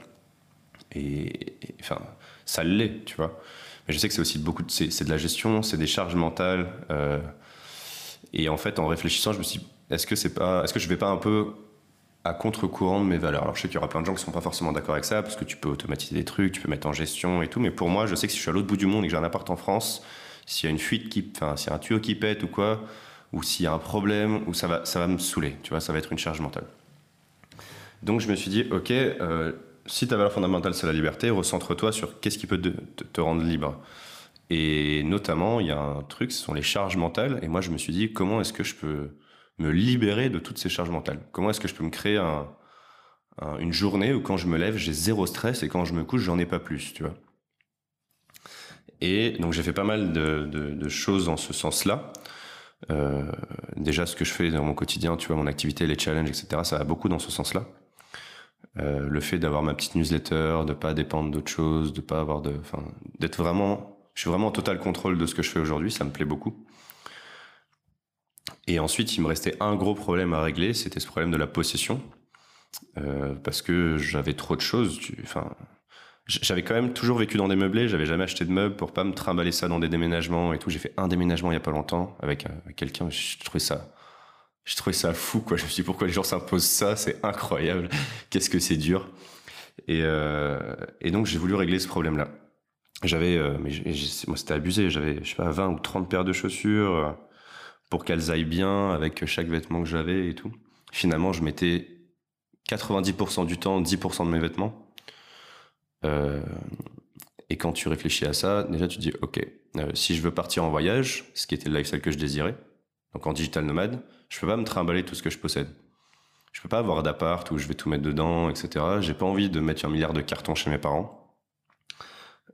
Et, enfin, ça l'est, tu vois. Mais je sais que c'est aussi beaucoup de, c'est, de la gestion, c'est des charges mentales. Euh, et en fait, en réfléchissant, je me suis dit, est-ce que c'est pas, vais pas un peu à contre-courant de mes valeurs? Alors, je sais qu'il y aura plein de gens qui sont pas forcément d'accord avec ça, parce que tu peux automatiser des trucs, tu peux mettre en gestion et tout. Mais pour moi, je sais que si je suis à l'autre bout du monde et que j'ai un appart en France, s'il y a une fuite qui, enfin, s'il y a un tuyau qui pète ou quoi, ou s'il y a un problème, ou ça va, ça va me saouler. Tu vois, ça va être une charge mentale. Donc je me suis dit, ok, euh, si ta valeur fondamentale c'est la liberté, recentre-toi sur qu'est-ce qui peut te, rendre libre. Et notamment, il y a un truc, ce sont les charges mentales. Et moi, je me suis dit, comment est-ce que je peux me libérer de toutes ces charges mentales? Comment est-ce que je peux me créer un, une journée où quand je me lève, j'ai zéro stress et quand je me couche, j'en ai pas plus, tu vois? Et donc j'ai fait pas mal de choses en ce sens-là. Euh, déjà, ce que je fais dans mon quotidien, tu vois, mon activité, les challenges, etc., ça va beaucoup dans ce sens-là. Euh, le fait d'avoir ma petite newsletter, de pas dépendre d'autre chose, de pas avoir de, enfin, d'être vraiment, je suis vraiment en total contrôle de ce que je fais aujourd'hui, ça me plaît beaucoup. Et ensuite, il me restait un gros problème à régler, c'était ce problème de la possession, euh, parce que j'avais trop de choses. Enfin, j'avais quand même toujours vécu dans des meublés, j'avais jamais acheté de meubles pour pas me trimballer ça dans des déménagements et tout. J'ai fait un déménagement il y a pas longtemps avec, euh, quelqu'un, je trouvais ça j'ai trouvé ça fou quoi. Je me suis dit pourquoi les gens s'imposent ça, c'est incroyable. Qu'est-ce que c'est dur. Et, euh, et donc j'ai voulu régler ce problème-là. J'avais, euh, mais moi c'était abusé. J'avais, je sais pas, 20 ou 30 paires de chaussures euh, pour qu'elles aillent bien avec chaque vêtement que j'avais et tout. Finalement, je mettais 90% du temps, 10% de mes vêtements. Euh, et quand tu réfléchis à ça, déjà tu dis, ok, euh, si je veux partir en voyage, ce qui était le lifestyle que je désirais, donc en digital nomade, je peux pas me trimballer tout ce que je possède. Je peux pas avoir d'appart où je vais tout mettre dedans, etc. J'ai pas envie de mettre un milliard de cartons chez mes parents.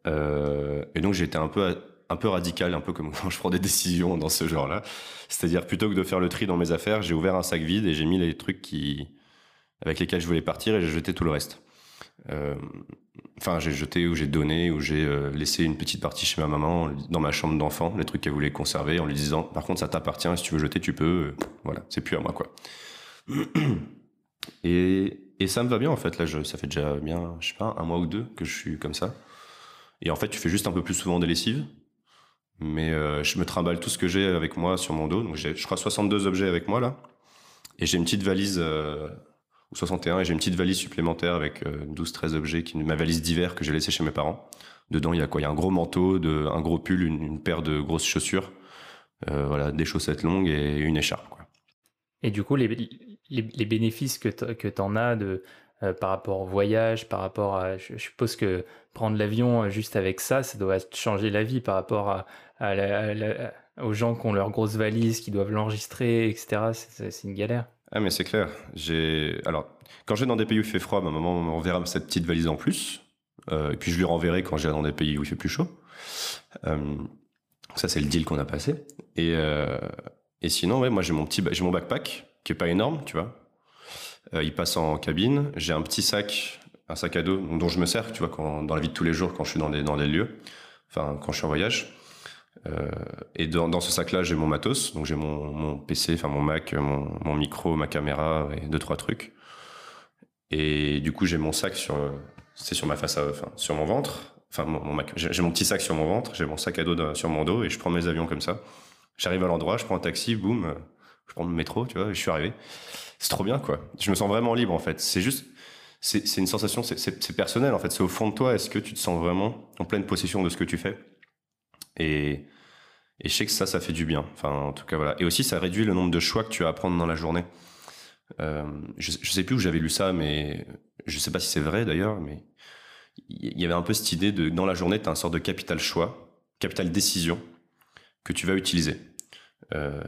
Euh, et donc été un peu un peu radical, un peu comme quand je prends des décisions dans ce genre-là. C'est-à-dire plutôt que de faire le tri dans mes affaires, j'ai ouvert un sac vide et j'ai mis les trucs qui avec lesquels je voulais partir et j'ai jeté tout le reste. Euh, enfin, j'ai jeté ou j'ai donné ou j'ai euh, laissé une petite partie chez ma maman dans ma chambre d'enfant, les trucs qu'elle voulait conserver, en lui disant par contre ça t'appartient, si tu veux jeter tu peux. voilà, c'est plus à moi quoi. Et, et ça me va bien en fait. Là, ça fait déjà bien, je sais pas, un mois ou deux que je suis comme ça. Et en fait, tu fais juste un peu plus souvent des lessives. Mais euh, je me trimballe tout ce que j'ai avec moi sur mon dos. Donc j'ai, je crois, 62 objets avec moi là. Et j'ai une petite valise euh, ou 61, et j'ai une petite valise supplémentaire avec 12-13 euh, objets, qui ma valise d'hiver que j'ai laissée chez mes parents. Dedans, il y a quoi? Il y a un gros manteau, de, un gros pull, une, paire de grosses chaussures, euh, voilà, des chaussettes longues et une écharpe. Et du coup, les, les, les bénéfices que tu en as de, euh, par rapport au voyage, par rapport à... Je, suppose que prendre l'avion juste avec ça, ça doit changer la vie par rapport à, aux gens qui ont leurs grosses valises, qui doivent l'enregistrer, etc. C'est une galère. Ah mais c'est clair. J'ai alors quand je vais dans des pays où il fait froid, ma maman m'enverra cette petite valise en plus. Euh, et puis je lui renverrai quand je vais dans des pays où il fait plus chaud. Euh, ça c'est le deal qu'on a passé. Et euh, et sinon ouais, moi j'ai mon petit j'ai mon backpack qui est pas énorme, tu vois. Euh, il passe en cabine. J'ai un petit sac, un sac à dos dont je me sers, tu vois, dans la vie de tous les jours quand je suis dans des lieux, enfin quand je suis en voyage. Euh, et dans, ce sac-là, j'ai mon matos, donc j'ai mon, PC, enfin mon Mac, mon, micro, ma caméra et deux trois trucs. Et du coup, j'ai mon sac sur, c'est sur ma face, enfin sur mon ventre, enfin mon Mac. J'ai mon petit sac sur mon ventre, j'ai mon sac à dos sur mon dos et je prends mes avions comme ça. J'arrive à l'endroit, je prends un taxi, boum, je prends le métro, tu vois, et je suis arrivé. C'est trop bien, quoi. Je me sens vraiment libre, en fait. C'est juste, c'est une sensation, c'est personnel, en fait. C'est au fond de toi. Est-ce que tu te sens vraiment en pleine possession de ce que tu fais? Et, je sais que ça, ça fait du bien. Enfin, en tout cas, voilà. Et aussi, ça réduit le nombre de choix que tu as à prendre dans la journée. Euh, je, je sais plus où j'avais lu ça, mais je sais pas si c'est vrai d'ailleurs, mais il y avait un peu cette idée de, dans la journée, tu as un sort de capital choix, capital décision que tu vas utiliser. Euh,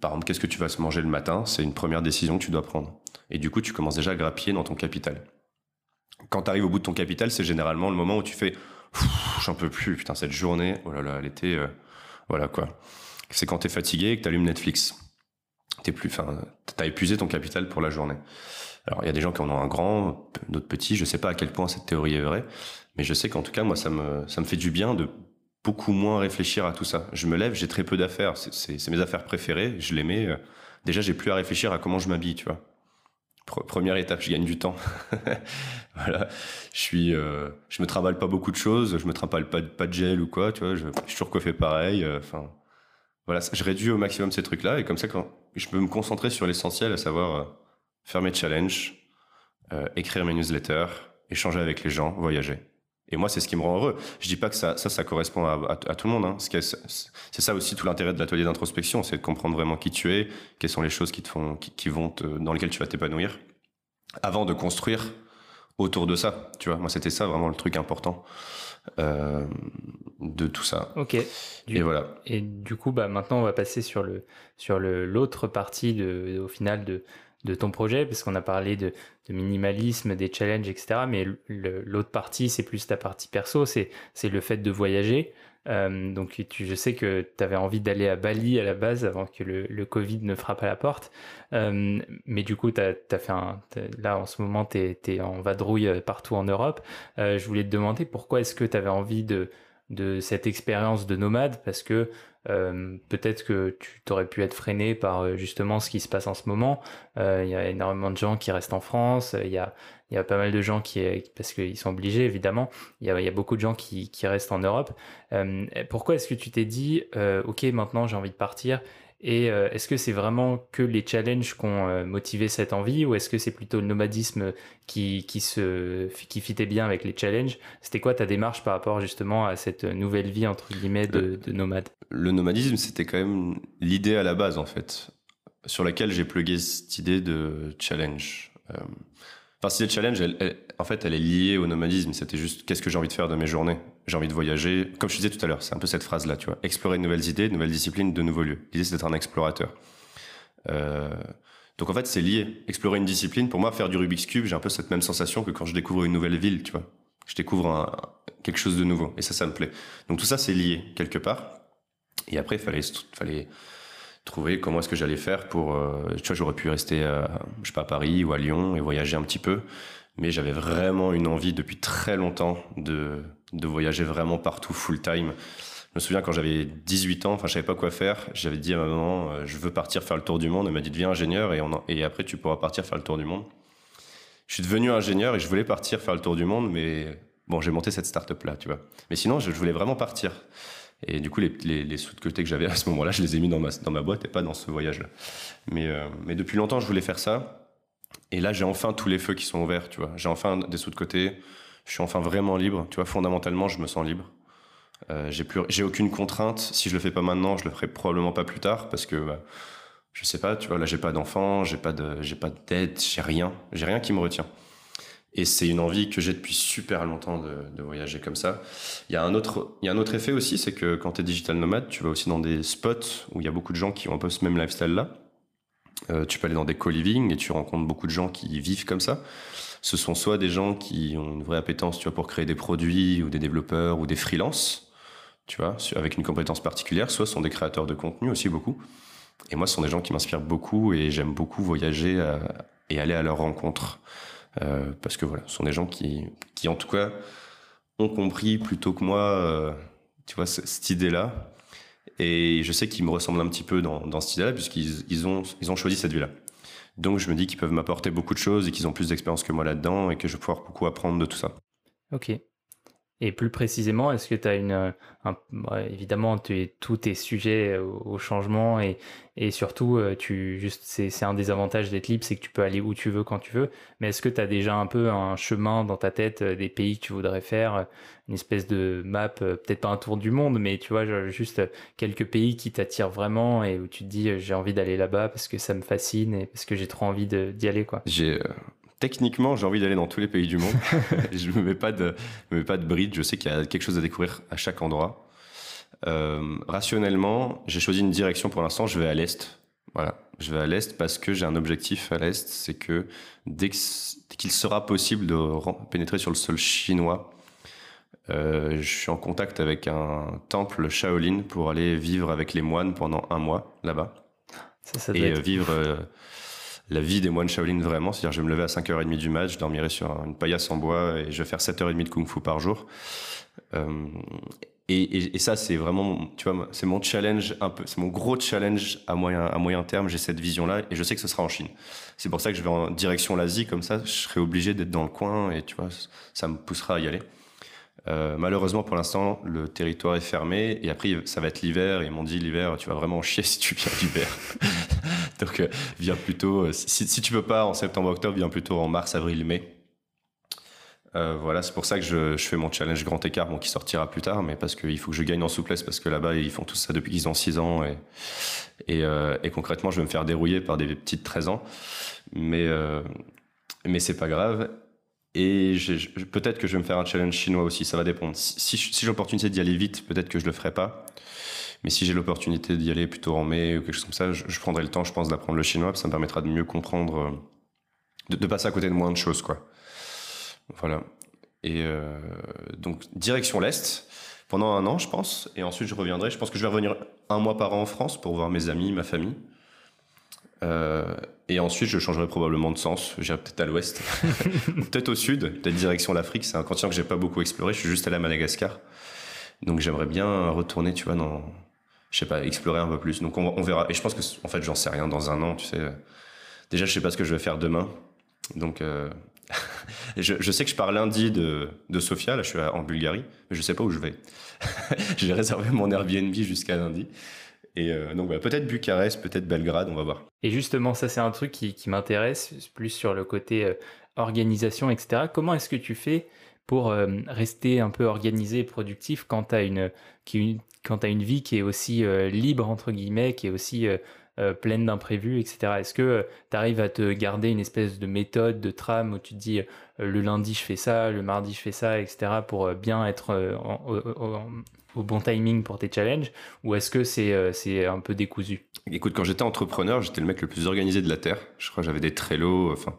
par exemple, qu'est-ce que tu vas se manger le matin? C'est une première décision que tu dois prendre. Et du coup, tu commences déjà à grappiller dans ton capital. Quand tu arrives au bout de ton capital, c'est généralement le moment où tu fais j'en peux plus, putain, cette journée, oh là là, elle était, euh, voilà quoi. C'est quand t'es fatigué et que t'allumes Netflix. T'es plus, enfin, t'as épuisé ton capital pour la journée. Alors, il y a des gens qui en ont un grand, d'autres petits. Je sais pas à quel point cette théorie est vraie, mais je sais qu'en tout cas, moi, ça me, ça me fait du bien de beaucoup moins réfléchir à tout ça. Je me lève, j'ai très peu d'affaires. C'est mes affaires préférées. Je les mets. Euh, déjà, j'ai plus à réfléchir à comment je m'habille, tu vois première étape, je gagne du temps. voilà, je suis, euh, je me travaille pas beaucoup de choses, je me travaille pas, pas de gel ou quoi, tu vois, je, je suis toujours coiffé pareil. Euh, enfin, voilà, je réduis au maximum ces trucs-là et comme ça, quand je peux me concentrer sur l'essentiel, à savoir euh, faire mes challenges, écrire mes newsletters, échanger avec les gens, voyager. Et moi, c'est ce qui me rend heureux. Je dis pas que ça, ça, ça correspond à, à, tout le monde. Hein. C'est ça aussi tout l'intérêt de l'atelier d'introspection, c'est de comprendre vraiment qui tu es, quelles sont les choses qui te font, qui, qui vont te, dans lesquelles tu vas t'épanouir. avant de construire autour de ça. Tu vois, moi, c'était ça vraiment le truc important euh, de tout ça. Ok. et voilà. Et du coup, bah, maintenant, on va passer sur le sur le l'autre partie de, au final de de ton projet, parce qu'on a parlé de, minimalisme, des challenges, etc. Mais l'autre partie, c'est plus ta partie perso, c'est le fait de voyager. Euh, donc je sais que tu avais envie d'aller à Bali à la base avant que le, Covid ne frappe à la porte. Euh, mais du coup, t'as as fait un, là en ce moment, tu es, en vadrouille euh, partout en Europe. Je voulais te demander pourquoi est-ce que tu avais envie de, de cette expérience de nomade? Parce que euh, peut-être que tu t'aurais pu être freiné par euh, justement ce qui se passe en ce moment. Il y a énormément de gens qui restent en France. Il y a, y a pas mal de gens qui, parce qu'ils sont obligés évidemment, il y a, beaucoup de gens qui, qui restent en Europe. Euh, pourquoi est-ce que tu t'es dit, euh, ok, maintenant j'ai envie de partir et euh, est-ce que c'est vraiment que les challenges qui ont euh, motivé cette envie ou est-ce que c'est plutôt le nomadisme qui, qui, se, qui fitait bien avec les challenges? C'était quoi ta démarche par rapport justement à cette nouvelle vie entre guillemets de, de nomade? Le nomadisme, c'était quand même l'idée à la base en fait, sur laquelle j'ai plugué cette idée de challenge. Euh, Enfin, si challenge, elle, en fait, elle est liée au nomadisme. C'était juste qu'est-ce que j'ai envie de faire de mes journées? J'ai envie de voyager. Comme je disais tout à l'heure, c'est un peu cette phrase-là, tu vois. Explorer de nouvelles idées, de nouvelles disciplines, de nouveaux lieux. L'idée, c'est d'être un explorateur. Euh, donc en fait, c'est lié. Explorer une discipline, pour moi, faire du Rubik's Cube, j'ai un peu cette même sensation que quand je découvre une nouvelle ville, tu vois. Je découvre un, quelque chose de nouveau. Et ça, ça me plaît. Donc tout ça, c'est lié quelque part. Et après, il fallait, fallait trouver comment est-ce que j'allais faire pour euh, tu vois j'aurais pu rester euh, je sais pas à Paris ou à Lyon et voyager un petit peu. Mais j'avais vraiment une envie depuis très longtemps de de voyager vraiment partout full time. Je me souviens quand j'avais 18 ans enfin je savais pas quoi faire. J'avais dit à ma maman euh, je veux partir faire le tour du monde. Elle m'a dit deviens ingénieur et on et après tu pourras partir faire le tour du monde. Je suis devenu ingénieur et je voulais partir faire le tour du monde mais bon j'ai monté cette start up là tu vois. Mais sinon je voulais vraiment partir et du coup, les, sous de côté que j'avais à ce moment-là, je les ai mis dans ma, dans ma boîte et pas dans ce voyage-là. Mais, euh, mais depuis longtemps, je voulais faire ça. Et là, j'ai enfin tous les feux qui sont ouverts, tu vois. J'ai enfin des sous de côté. Je suis enfin vraiment libre. Tu vois, fondamentalement, je me sens libre. Euh, j'ai aucune contrainte. Si je le fais pas maintenant, je le ferai probablement pas plus tard parce que, bah, je sais pas, tu vois, là, j'ai pas d'enfant, j'ai pas de, j'ai pas de dette, j'ai rien. J'ai rien qui me retient. Et c'est une envie que j'ai depuis super longtemps de, voyager comme ça. Il y a un autre, il y a un autre effet aussi, c'est que quand tu es digital nomade, tu vas aussi dans des spots où il y a beaucoup de gens qui ont un peu ce même lifestyle-là. Euh, tu peux aller dans des co-living et tu rencontres beaucoup de gens qui vivent comme ça. Ce sont soit des gens qui ont une vraie appétence, tu vois, pour créer des produits ou des développeurs ou des freelances, tu vois, avec une compétence particulière, soit ce sont des créateurs de contenu aussi beaucoup. Et moi, ce sont des gens qui m'inspirent beaucoup et j'aime beaucoup voyager à, et aller à leur rencontre. Euh, parce que voilà, ce sont des gens qui, qui en tout cas ont compris plutôt que moi, euh, tu vois, cette idée-là. Et je sais qu'ils me ressemblent un petit peu dans, cette idée-là, puisqu'ils ils ont, ils ont choisi cette vie-là. Donc je me dis qu'ils peuvent m'apporter beaucoup de choses et qu'ils ont plus d'expérience que moi là-dedans et que je vais pouvoir beaucoup apprendre de tout ça. Ok. Et plus précisément, est-ce que tu as une, un, évidemment, tu tout est sujet au, au, changement et, surtout, euh, tu juste, c'est, un des avantages d'être libre, c'est que tu peux aller où tu veux quand tu veux. Mais est-ce que tu as déjà un peu un chemin dans ta tête euh, des pays que tu voudrais faire, euh, une espèce de map, peut-être pas un tour du monde, mais tu vois, juste quelques pays qui t'attirent vraiment et où tu te dis j'ai envie d'aller là-bas parce que ça me fascine et parce que j'ai trop envie d'y aller, quoi. J'ai techniquement, j'ai envie d'aller dans tous les pays du monde. je me mets pas de, me mets pas de bride. Je sais qu'il y a quelque chose à découvrir à chaque endroit. Euh, rationnellement, j'ai choisi une direction pour l'instant. Je vais à l'est. Voilà, je vais à l'est parce que j'ai un objectif à l'est, c'est que dès qu'il sera possible de pénétrer sur le sol chinois, euh, je suis en contact avec un temple Shaolin pour aller vivre avec les moines pendant un mois là-bas. Et euh, vivre euh, la vie des moines Shaolin vraiment. C'est-à-dire, je vais me lever à 5h30 du match, je dormirai sur une paillasse en bois et je vais faire 7h30 de kung fu par jour. Euh, et, et, et, ça, c'est vraiment, tu vois, c'est mon challenge un peu, c'est mon gros challenge à moyen, à moyen terme. J'ai cette vision-là et je sais que ce sera en Chine. C'est pour ça que je vais en direction l'Asie, comme ça, je serai obligé d'être dans le coin et tu vois, ça me poussera à y aller. Euh, malheureusement, pour l'instant, le territoire est fermé et après, ça va être l'hiver. Ils m'ont dit l'hiver, tu vas vraiment chier si tu viens l'hiver. Donc, euh, viens plutôt. Euh, si, si tu veux pas en septembre-octobre, viens plutôt en mars, avril, mai. Voilà, c'est pour ça que je, fais mon challenge grand écart, bon, qui sortira plus tard, mais parce qu'il faut que je gagne en souplesse, parce que là-bas, ils font tout ça depuis qu'ils ont 6 ans, et, et, concrètement, je vais me faire dérouiller par des petites 13 ans. Mais, mais c'est pas grave. Et peut-être que je vais me faire un challenge chinois aussi, ça va dépendre. Si, j'ai l'opportunité d'y aller vite, peut-être que je le ferai pas. Mais si j'ai l'opportunité d'y aller plutôt en mai ou quelque chose comme ça, je, prendrai le temps, je pense, d'apprendre le chinois, ça me permettra de mieux comprendre, euh, de, de, passer à côté de moins de choses, quoi. Voilà. Et euh, donc, direction l'Est, pendant un an, je pense, et ensuite je reviendrai. Je pense que je vais revenir un mois par an en France pour voir mes amis, ma famille. Euh, et ensuite, je changerai probablement de sens. J'irai peut-être à l'ouest, peut-être au sud, peut-être direction l'Afrique. C'est un continent que j'ai pas beaucoup exploré. Je suis juste allé à Madagascar. Donc j'aimerais bien retourner, tu vois, dans, je sais pas, explorer un peu plus. Donc on, verra. Et je pense que, en fait, j'en sais rien dans un an, tu sais. Déjà, je sais pas ce que je vais faire demain. Donc, euh, je, sais que je pars lundi de, de Sofia, là, je suis en Bulgarie, mais je sais pas où je vais. j'ai réservé mon Airbnb jusqu'à lundi. Et euh, donc peut-être Bucarest, peut-être Belgrade, on va voir. Et justement, ça c'est un truc qui, m'intéresse, plus sur le côté euh, organisation, etc. Comment est-ce que tu fais pour euh, rester un peu organisé et productif quand tu as une, une vie qui est aussi libre, entre guillemets, qui est aussi pleine d'imprévus, etc. Est-ce que tu arrives à te garder une espèce de méthode, de trame où tu te dis le lundi je fais ça, le mardi je fais ça, etc. pour bien être en, au bon timing pour tes challenges ou est-ce que c'est euh, un peu décousu? Écoute, quand j'étais entrepreneur, j'étais le mec le plus organisé de la terre. Je crois que j'avais des Trello, enfin,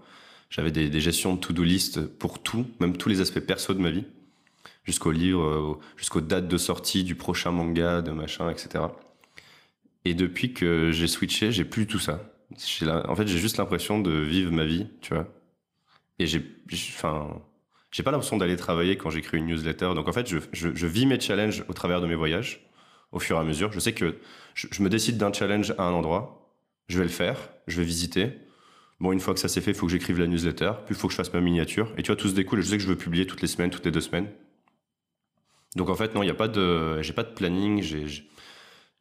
j'avais des, des, gestions de to-do list pour tout, même tous les aspects perso de ma vie, jusqu'au livre, euh, jusqu'aux dates de sortie du prochain manga, de machin, etc. Et depuis que j'ai switché, j'ai plus tout ça. En fait, j'ai juste l'impression de vivre ma vie, tu vois. Et j'ai, enfin, j'ai pas l'impression d'aller travailler quand j'écris une newsletter. Donc en fait, je, je, je, vis mes challenges au travers de mes voyages, au fur et à mesure. Je sais que je, je me décide d'un challenge à un endroit, je vais le faire, je vais visiter. Bon, une fois que ça s'est fait, il faut que j'écrive la newsletter, puis il faut que je fasse ma miniature. Et tu vois, tout se découle. Et je sais que je veux publier toutes les semaines, toutes les deux semaines. Donc en fait, non, il y a pas de, j'ai pas de planning, j'ai,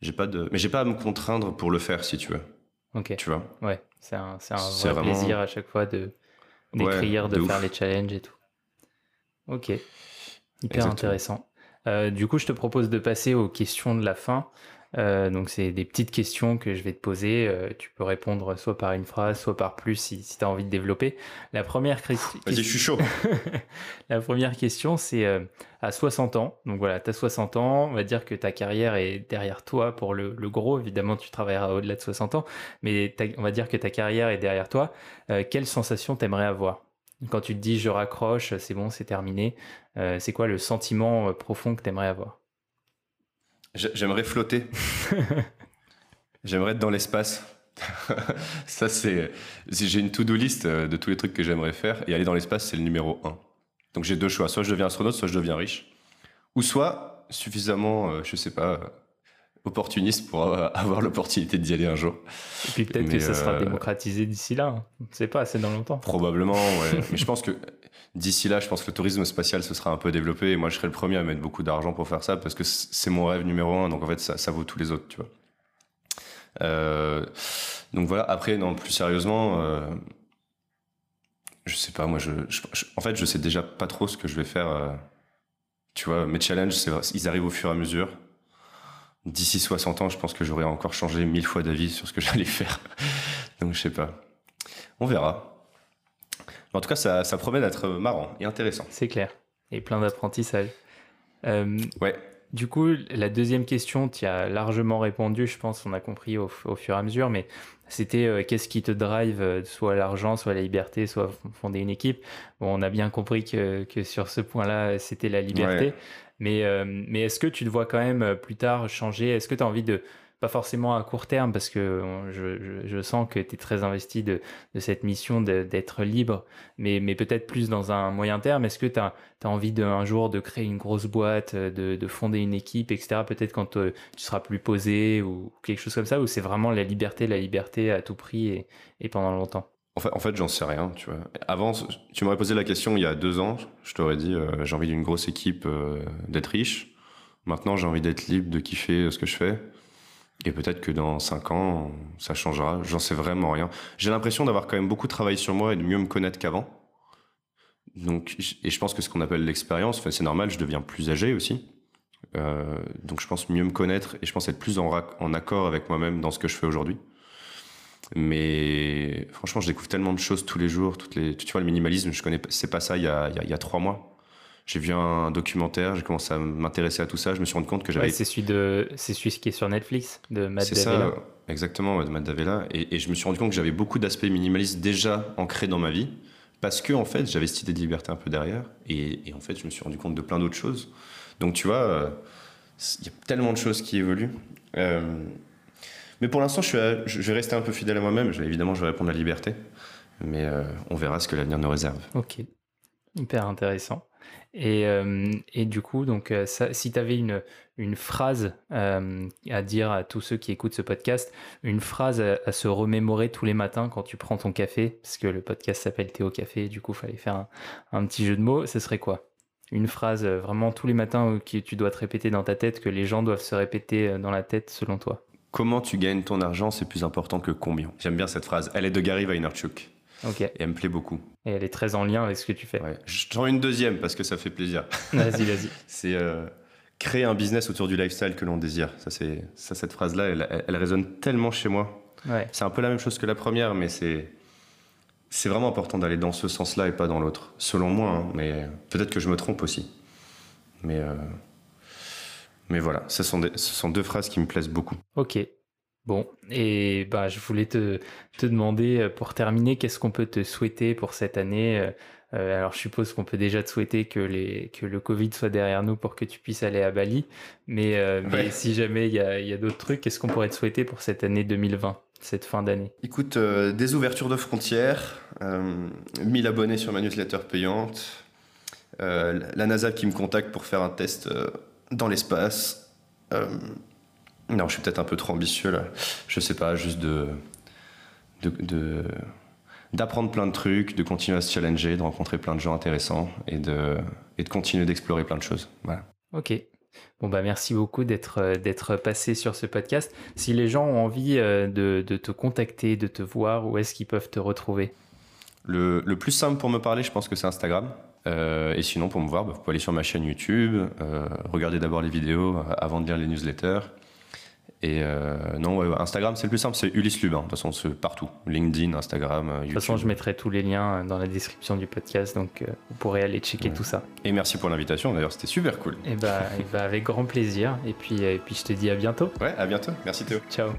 j'ai pas de, mais j'ai pas à me contraindre pour le faire, si tu veux. Ok. Tu vois? Ouais, c'est un, c'est un vrai plaisir à chaque fois de d'écrire, de, faire les challenges et tout. Ok, hyper intéressant. Euh, du coup, je te propose de passer aux questions de la fin. Euh, donc, c'est des petites questions que je vais te poser. Euh, tu peux répondre soit par une phrase, soit par plus si, si tu as envie de développer. La première question. Vas-y, je suis chaud. la première question, c'est à 60 ans. Donc voilà, tu as 60 ans. On va dire que ta carrière est derrière toi pour le, le gros. Évidemment, tu travailleras au-delà de 60 ans. Mais on va dire que ta carrière est derrière toi. quelle sensation t'aimerais avoir? Quand tu te dis je raccroche, c'est bon, c'est terminé, euh, c'est quoi le sentiment euh, profond que tu aimerais avoir J'aimerais flotter. j'aimerais être dans l'espace. Ça, c'est. J'ai une to-do list euh, de tous les trucs que j'aimerais faire et aller dans l'espace, c'est le numéro un. Donc j'ai deux choix. Soit je deviens astronaute, soit je deviens riche. Ou soit suffisamment, je sais pas, opportuniste pour avoir l'opportunité d'y aller un jour. Et puis peut-être que ça sera euh, démocratisé d'ici là. Hein. On ne sait pas, c'est dans longtemps. Probablement, ouais. Mais je pense que d'ici là, je pense que le tourisme spatial se sera un peu développé. Et moi, je serai le premier à mettre beaucoup d'argent pour faire ça parce que c'est mon rêve numéro un. Donc en fait, ça, ça vaut tous les autres, tu vois. Euh, donc voilà. Après, non, plus sérieusement, euh, je sais pas. Moi, je, en fait, je sais déjà pas trop ce que je vais faire. Euh, tu vois, mes challenges, ils arrivent au fur et à mesure d'ici 60 ans, je pense que j'aurais encore changé mille fois d'avis sur ce que j'allais faire. Donc, je sais pas. On verra. En tout cas, ça, ça promet d'être marrant et intéressant. C'est clair. Et plein d'apprentissage. Euh, ouais. Du coup, la deuxième question, tu as largement répondu, je pense, on a compris au, fur et à mesure, mais c'était euh, qu'est-ce qui te drive, euh, soit l'argent, soit la liberté, soit fonder une équipe? Bon, on a bien compris que, que sur ce point-là, c'était la liberté. Mais, euh, mais est-ce que tu te vois quand même euh, plus tard changer? Est-ce que tu as envie de, pas forcément à court terme, parce que je, je, sens que tu es très investi de, de cette mission d'être libre, mais, mais peut-être plus dans un moyen terme. Est-ce que tu as, as, envie de, un jour de créer une grosse boîte, de, de fonder une équipe, etc. Peut-être quand euh, tu seras plus posé ou quelque chose comme ça, ou c'est vraiment la liberté, la liberté à tout prix et, et pendant longtemps? En fait, en fait j'en sais rien, tu vois. Avant, tu m'aurais posé la question il y a deux ans, je t'aurais dit euh, j'ai envie d'une grosse équipe, euh, d'être riche. Maintenant, j'ai envie d'être libre, de kiffer ce que je fais. Et peut-être que dans cinq ans, ça changera. J'en sais vraiment rien. J'ai l'impression d'avoir quand même beaucoup travaillé sur moi et de mieux me connaître qu'avant. Donc, et je pense que ce qu'on appelle l'expérience, c'est normal, je deviens plus âgé aussi. Euh, donc, je pense mieux me connaître et je pense être plus en accord avec moi-même dans ce que je fais aujourd'hui. Mais franchement, je découvre tellement de choses tous les jours. Toutes les, tu vois, le minimalisme, je connais, c'est pas ça il y a, il y a, trois mois. J'ai vu un documentaire, j'ai commencé à m'intéresser à tout ça. Je me suis rendu compte que j'avais. c'est celui de, c'est celui qui est sur Netflix de Matt C'est ça, exactement, de Matt Davella. Et, et, je me suis rendu compte que j'avais beaucoup d'aspects minimalistes déjà ancrés dans ma vie, parce que en fait, j'avais cette idée de liberté un peu derrière. Et, et, en fait, je me suis rendu compte de plein d'autres choses. Donc, tu vois, euh, il y a tellement de choses qui évoluent. Euh, mais pour l'instant, je, vais rester un peu fidèle à moi-même. Évidemment, je vais répondre à la liberté. Mais euh, on verra ce que l'avenir nous réserve. Ok. Hyper intéressant. Et, euh, et du coup, donc, euh, si tu avais une, une phrase à dire à tous ceux qui écoutent ce podcast, une phrase à, se remémorer tous les matins quand tu prends ton café, parce que le podcast s'appelle Théo Café, du coup, il fallait faire un, un, petit jeu de mots, ce serait quoi? Une phrase vraiment tous les matins que tu dois te répéter dans ta tête, que les gens doivent se répéter dans la tête selon toi? Comment tu gagnes ton argent, c'est plus important que combien. J'aime bien cette phrase. Elle est de Gary Vaynerchuk. Ok. Et elle me plaît beaucoup. Et elle est très en lien avec ce que tu fais. Ouais. J'en ai une deuxième parce que ça fait plaisir. Vas-y, vas-y. c'est euh, créer un business autour du lifestyle que l'on désire. Ça, c'est ça, cette phrase-là, elle, elle, résonne tellement chez moi. Ouais. C'est un peu la même chose que la première, mais c'est c'est vraiment important d'aller dans ce sens-là et pas dans l'autre. Selon moi, hein, mais peut-être que je me trompe aussi. Mais euh, mais voilà, ce sont, ce sont deux phrases qui me plaisent beaucoup. Ok. Bon, et bah, je voulais te, te demander, euh, pour terminer, qu'est-ce qu'on peut te souhaiter pour cette année euh, euh, Alors, je suppose qu'on peut déjà te souhaiter que, les, que le Covid soit derrière nous pour que tu puisses aller à Bali. Mais, mais si jamais il y a, y a d'autres trucs, qu'est-ce qu'on pourrait te souhaiter pour cette année 2020 cette fin d'année? Écoute, des ouvertures de frontières, 1000 abonnés sur ma newsletter payante, la NASA qui me contacte pour faire un test dans l'espace. Euh, non, je suis peut-être un peu trop ambitieux là. Je sais pas, juste de, de, d'apprendre plein de trucs, de continuer à se challenger, de rencontrer plein de gens intéressants et de, et de continuer d'explorer plein de choses. Voilà. Ok. Bon bah merci beaucoup d'être d'être passé sur ce podcast. Si les gens ont envie euh, de, de te contacter, de te voir, où est-ce qu'ils peuvent te retrouver? Le, le, plus simple pour me parler, je pense que c'est Instagram. Euh, et sinon, pour me voir, bah, vous pouvez aller sur ma chaîne YouTube, euh, regarder d'abord les vidéos euh, avant de lire les newsletters. Et non, Instagram, c'est le plus simple, c'est Ulysse Lubin. De toute façon, c'est partout. LinkedIn, Instagram, YouTube. De toute façon, je mettrai tous les liens dans la description du podcast, donc vous pourrez aller checker tout ça. Et merci pour l'invitation, d'ailleurs, c'était super cool. Et bah, et bah, avec grand plaisir. Et puis, et puis, je te dis à bientôt. Ouais, à bientôt. Merci Théo. Ciao.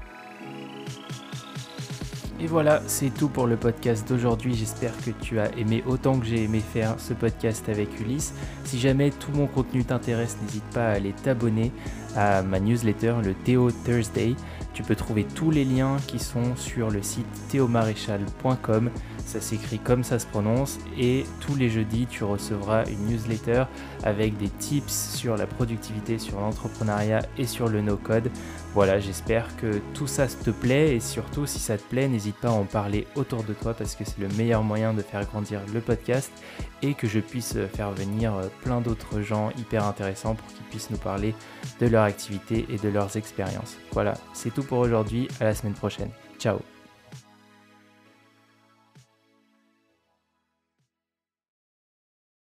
Et voilà, c'est tout pour le podcast d'aujourd'hui. J'espère que tu as aimé autant que j'ai aimé faire ce podcast avec Ulysse. Si jamais tout mon contenu t'intéresse, n'hésite pas à aller t'abonner à ma newsletter, le Théo Thursday. Tu peux trouver tous les liens qui sont sur le site théomaréchal.com. Ça s'écrit comme ça se prononce. Et tous les jeudis, tu recevras une newsletter avec des tips sur la productivité, sur l'entrepreneuriat et sur le no-code. Voilà, j'espère que tout ça te plaît et surtout si ça te plaît, n'hésite pas à en parler autour de toi parce que c'est le meilleur moyen de faire grandir le podcast et que je puisse faire venir plein d'autres gens hyper intéressants pour qu'ils puissent nous parler de leur activité et de leurs expériences. Voilà, c'est tout pour aujourd'hui, à la semaine prochaine. Ciao